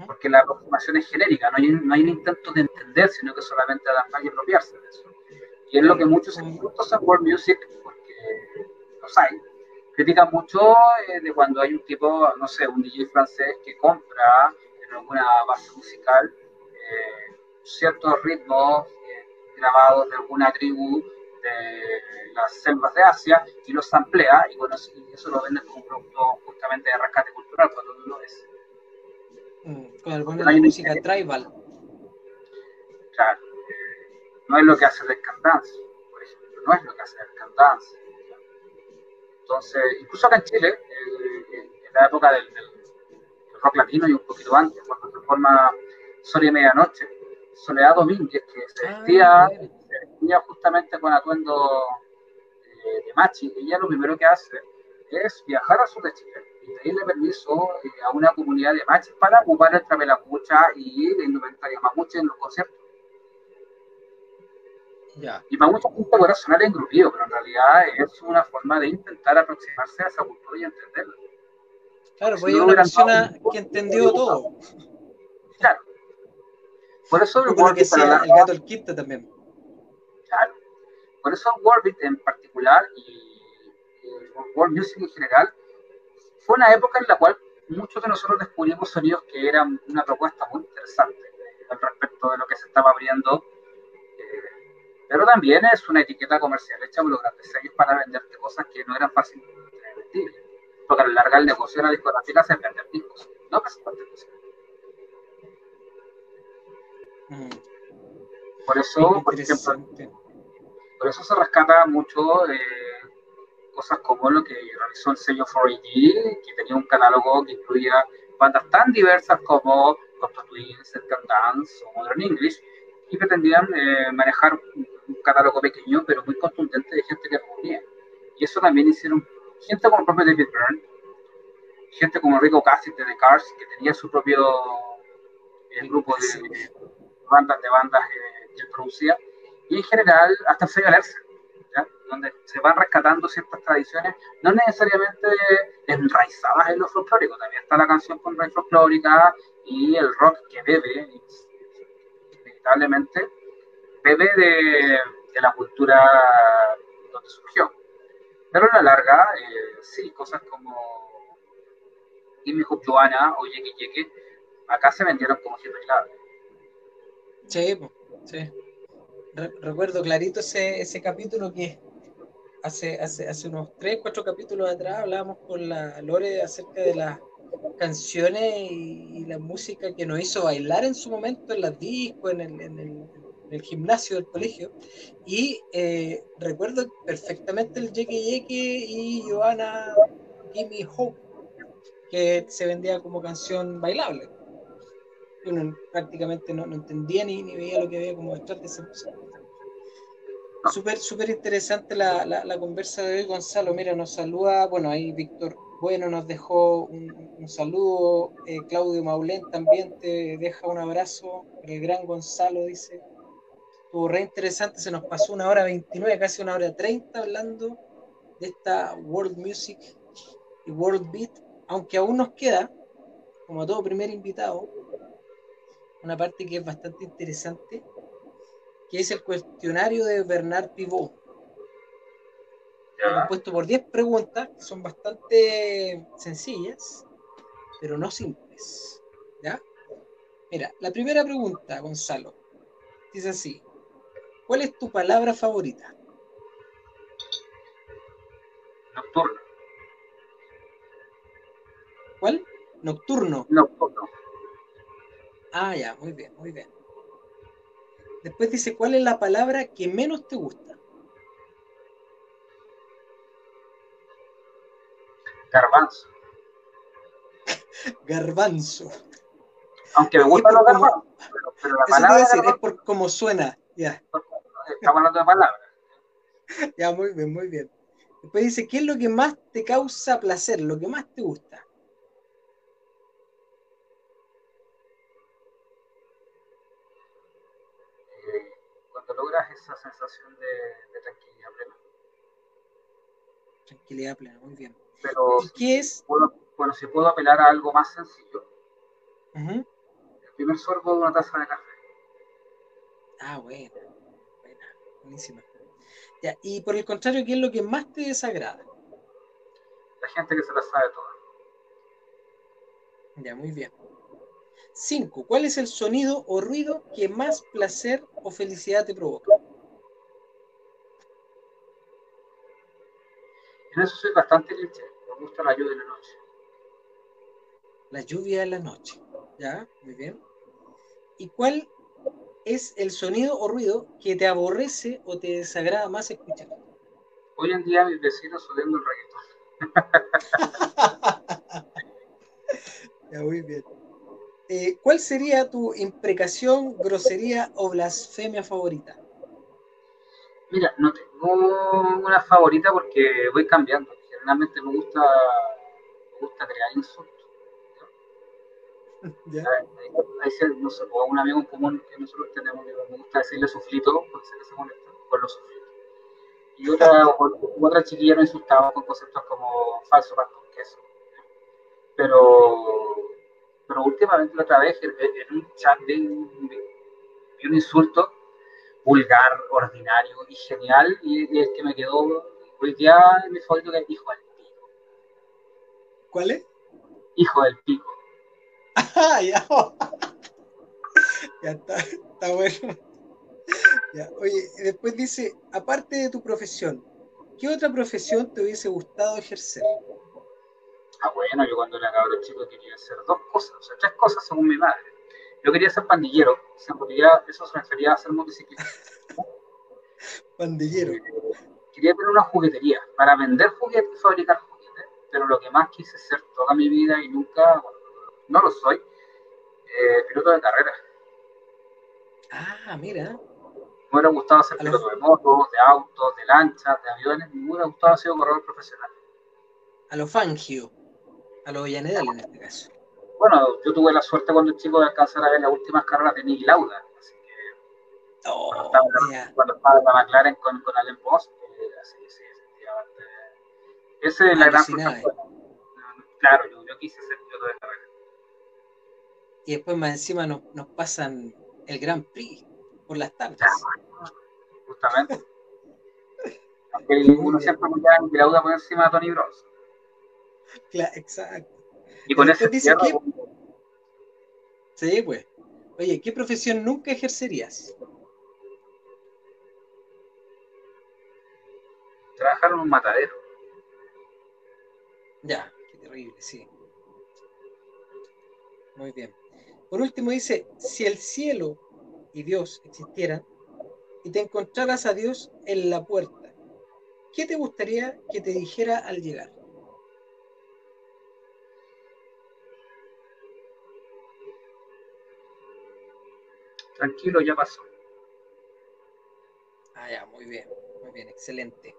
Speaker 2: porque la aproximación es genérica, no hay, no hay un intento de entender, sino que solamente adaptar y apropiarse de eso. Y es lo que muchos en world music, porque los hay, critican mucho eh, de cuando hay un tipo, no sé, un DJ francés que compra en alguna base musical eh, ciertos ritmos eh, grabados de alguna tribu de las selvas de Asia y los samplea y, bueno, y eso lo venden como un producto justamente de rescate cultural cuando no lo es.
Speaker 1: Mm, Con el poner
Speaker 2: No
Speaker 1: la música tribal.
Speaker 2: Claro, no es lo que hace el Dance, por ejemplo, no es lo que hace el Dance. Entonces, incluso acá en Chile, eh, en la época del, rock latino y un poquito antes, cuando se forma Sol y Medianoche, Soledad Domínguez, que se
Speaker 1: Ah,
Speaker 2: vestía, se vestía justamente con atuendo eh, de machi, ella lo primero que hace es viajar al sur de Chile y pedirle permiso eh, a una comunidad de machis para ocupar el trapelacucha y la indumentaria mapuche en los conciertos.
Speaker 1: Ya.
Speaker 2: Y para mucha gente puede sonar engrupido, pero en realidad es una forma de intentar aproximarse a esa cultura y entenderla.
Speaker 1: Claro,
Speaker 2: Si
Speaker 1: pues
Speaker 2: no
Speaker 1: una persona que entendió todo.
Speaker 2: Claro. Por eso el para la-
Speaker 1: el gato el quinto también.
Speaker 2: claro. Por eso el Warbit en particular y, y el World Music en general fue una época en la cual muchos de nosotros descubrimos sonidos que eran una propuesta muy interesante eh, al respecto de lo que se estaba abriendo. Pero también es una etiqueta comercial hecha por los grandes sellos para venderte cosas que no eran fácilmente vendibles. Porque a la larga el negocio de la discográfica es vender discos, no presentar música.
Speaker 1: Mm,
Speaker 2: Por eso, por ejemplo, por eso se rescata mucho eh, cosas como lo que realizó el sello 4AD, que tenía un catálogo que incluía bandas tan diversas como Cocteau Twins, Can Dance o Modern English, y pretendían eh, manejar un, un catálogo pequeño pero muy contundente de gente que reunía. Y eso también hicieron gente como el propio David Byrne, gente como Rico Cassidy de The Cars, que tenía su propio eh, grupo de bandas de bandas eh, que producía, y en general hasta el ¿ya? donde se van rescatando ciertas tradiciones, no necesariamente enraizadas en lo folclórico, también está la canción con raíz folclórica y el rock que bebe, inevitablemente, bebe de, de la cultura donde surgió. Pero a la larga, eh, sí, cosas como Gimme Hope Joanna o Yeke Yeke, acá se vendieron como bailable.
Speaker 1: Sí, sí. Re- recuerdo clarito ese, ese capítulo que hace, hace, hace unos 3, 4 capítulos atrás hablábamos con la Lore acerca de las canciones y, y la música que nos hizo bailar en su momento en las discos, en el, en el, en el gimnasio del colegio. Y eh, recuerdo perfectamente el Yeke Yeke y Johanna Gimme Hope, que se vendía como canción bailable. uno prácticamente no, no entendía ni, ni veía lo que había como detrás de esa música. Súper, súper interesante la, la, la conversa de hoy, Gonzalo. Mira, nos saluda, bueno, ahí Víctor Bueno nos dejó un, saludo, eh, Claudio Maulén también te deja un abrazo, el gran Gonzalo dice, estuvo re interesante, se nos pasó una hora 29, casi una hora 30 hablando de esta World Music y World Beat, aunque aún nos queda, como todo primer invitado, una parte que es bastante interesante, que es el cuestionario de Bernard Pivot. Compuesto por 10 preguntas, que son bastante sencillas, pero no simples. ¿Ya? Mira, la primera pregunta, Gonzalo, dice así: ¿Cuál es tu palabra favorita?
Speaker 2: Nocturno.
Speaker 1: ¿Cuál? Nocturno.
Speaker 2: Nocturno.
Speaker 1: Ah, ya, muy bien, muy bien. Después dice: ¿Cuál es la palabra que menos te gusta?
Speaker 2: Garbanzo.
Speaker 1: Garbanzo.
Speaker 2: Aunque me gustan los garbanzos, pero, pero la
Speaker 1: Eso
Speaker 2: palabra
Speaker 1: decir, es por cómo suena. Ya,
Speaker 2: estamos hablando de palabras.
Speaker 1: ya, muy bien, muy bien. Después dice: ¿Qué es lo que más te causa placer? Lo que más te gusta.
Speaker 2: Eh, cuando logras esa sensación de, de tranquilidad plena.
Speaker 1: Tranquilidad plena, muy bien.
Speaker 2: Pero
Speaker 1: ¿Y qué es?
Speaker 2: puedo, bueno, si puedo apelar a algo más sencillo, el primer sorbo de una taza de café.
Speaker 1: Ah, buena, buena, buenísima. Ya, y por el contrario, ¿qué es lo que más te desagrada?
Speaker 2: La gente que se la sabe toda.
Speaker 1: Ya, muy bien. Cinco, ¿cuál es el sonido o ruido que más placer o felicidad te provoca?
Speaker 2: En eso soy bastante cliché. Me gusta la lluvia de la noche.
Speaker 1: La lluvia en la noche. Ya, muy bien. ¿Y cuál es el sonido o ruido que te aborrece o te desagrada más escuchar?
Speaker 2: Hoy en día mis vecinos subiendo el reggaetón.
Speaker 1: Ya, muy bien. Eh, ¿Cuál sería tu imprecación, grosería o blasfemia favorita?
Speaker 2: Mira, no tengo una favorita porque voy cambiando. Generalmente me gusta, me gusta crear insultos.
Speaker 1: Ya.
Speaker 2: Hay, hay cier- no sé, pues, un amigo en común que nosotros tenemos, digo, me gusta decirle suflito, porque sé que se molesta, con los suflitos. Y otra, otra chiquilla nos insultaba con conceptos como falso pan con queso. Pero, pero últimamente la otra vez en, en un chat vi un, vi un insulto vulgar, ordinario y genial, y, y es que me quedó hoy día mi favorito que es hijo del pico.
Speaker 1: ¿Cuál es?
Speaker 2: Hijo del pico.
Speaker 1: Ah, ya. Ya está, está bueno. Ya, oye, después dice, aparte de tu profesión, ¿qué otra profesión te hubiese gustado ejercer?
Speaker 2: Ah, bueno, yo cuando era cabrón chico quería hacer dos cosas, o sea, tres cosas según mi madre. Yo quería ser pandillero, porque ya eso se refería a hacer motocicleta.
Speaker 1: Pandillero.
Speaker 2: Quería tener una juguetería para vender juguetes y fabricar juguetes, pero lo que más quise ser toda mi vida y nunca, bueno, no lo soy, eh, piloto de carrera.
Speaker 1: Ah, mira.
Speaker 2: Me hubiera gustado ser
Speaker 1: A los-
Speaker 2: piloto de motos, de autos, de lanchas, de aviones, me hubiera gustado ser corredor profesional.
Speaker 1: A lo Fangio. A lo Llanedal en este caso.
Speaker 2: Bueno, yo tuve la suerte cuando chico de alcanzar a ver las últimas carreras de Nicky Lauda, así que
Speaker 1: Oh,
Speaker 2: cuando estaba, cuando la McLaren con, con Prost, eh, así, sí, efectivamente. Esa es la gran frustración. Claro, yo, yo quise ser piloto de carrera.
Speaker 1: Y después más encima nos, nos pasan el Gran Prix por las tardes.
Speaker 2: justamente. Aunque uno siempre apoyaba a Lauda por encima de Tony Bronson.
Speaker 1: Cla- exacto.
Speaker 2: Y con ese
Speaker 1: dice
Speaker 2: cierre,
Speaker 1: que- Sí, pues. Oye, ¿qué profesión nunca ejercerías?
Speaker 2: trabajar en un matadero.
Speaker 1: Ya, qué terrible, sí. Muy bien. Por último dice, si el cielo y Dios existieran y te encontraras a Dios en la puerta, ¿qué te gustaría que te dijera al llegar?
Speaker 2: Tranquilo, ya pasó.
Speaker 1: Ah, ya, muy bien, muy bien, excelente.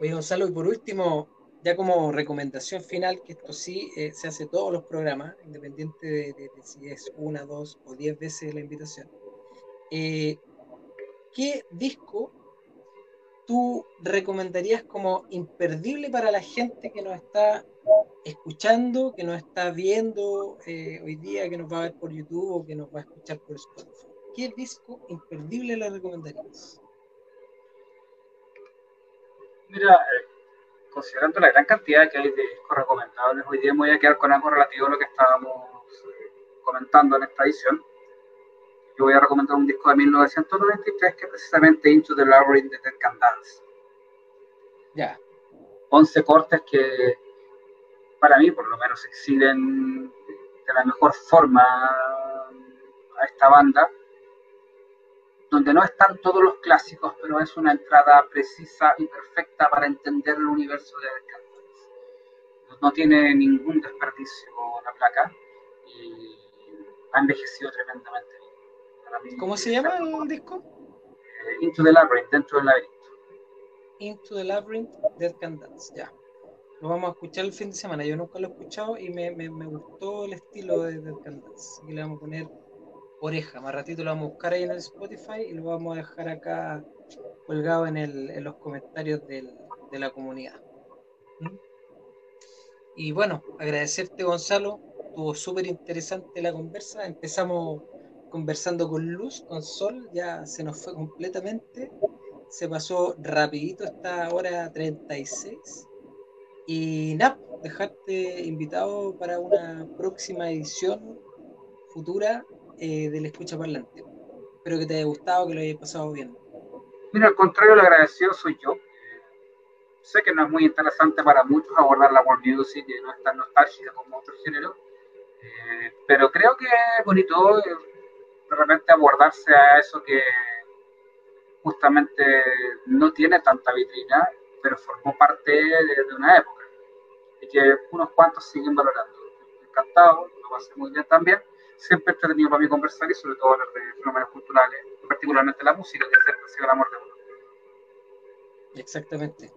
Speaker 1: Oye, Gonzalo, y por último, ya como recomendación final, que esto sí eh, se hace todos los programas, independiente de, si es una, dos o diez veces la invitación. Eh, ¿Qué disco tú recomendarías como imperdible para la gente que nos está escuchando, que nos está viendo eh, hoy día, que nos va a ver por YouTube o que nos va a escuchar por Spotify? ¿Qué disco imperdible le recomendarías?
Speaker 2: Mira, eh, considerando la gran cantidad que hay de discos recomendables, hoy día me voy a quedar con algo relativo a lo que estábamos eh, comentando en esta edición. Yo voy a recomendar un disco de 1993 que es precisamente Into the Labyrinth de Ted Can Dance.
Speaker 1: Ya,
Speaker 2: 11 cortes que para mí por lo menos exhiben de la mejor forma a esta banda, donde no están todos los clásicos, pero es una entrada precisa y perfecta para entender el universo de Dance. No tiene ningún desperdicio la placa y ha envejecido tremendamente bien.
Speaker 1: ¿cómo se llama el disco?
Speaker 2: eh, Into the Labyrinth, dentro del laberinto.
Speaker 1: Into the Labyrinth, Dead Can Dance, ya. Lo vamos a escuchar el fin de semana. Yo nunca lo he escuchado y me, me- me gustó el estilo de Dance. Así que le vamos a poner oreja. Más ratito lo vamos a buscar ahí en el Spotify y lo vamos a dejar acá colgado en, el- en los comentarios del- de la comunidad. ¿Mm? Y bueno, agradecerte Gonzalo. Estuvo súper interesante la conversa. Empezamos conversando con Luz, con Sol, ya se nos fue completamente se pasó rapidito esta hora 36 y nada, dejarte invitado para una próxima edición futura eh, del Escucha Parlante. Espero que te haya gustado, que lo hayas pasado bien.
Speaker 2: Mira, al contrario, lo agradecido soy yo. Sé que no es muy interesante para muchos abordar la world music y no es tan nostálgica como otros géneros, eh, pero creo que es bonito eh, de repente abordarse a eso que justamente no tiene tanta vitrina, pero formó parte de una época y que unos cuantos siguen valorando. Encantado, lo pasé muy bien también. Siempre he entretenido para mí conversar y sobre todo hablar de fenómenos culturales, particularmente la música, que siempre ha sido el amor de uno.
Speaker 1: Exactamente.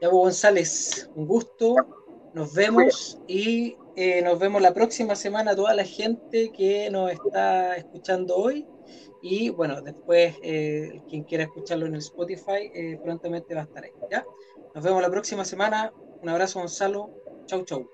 Speaker 1: Ya, pues, González, un gusto. Nos vemos y eh, nos vemos la próxima semana toda la gente que nos está escuchando hoy. Y bueno, después, eh, quien quiera escucharlo en el Spotify, eh, prontamente va a estar ahí. ¿ya? Nos vemos la próxima semana. Un abrazo, Gonzalo. Chau, chau.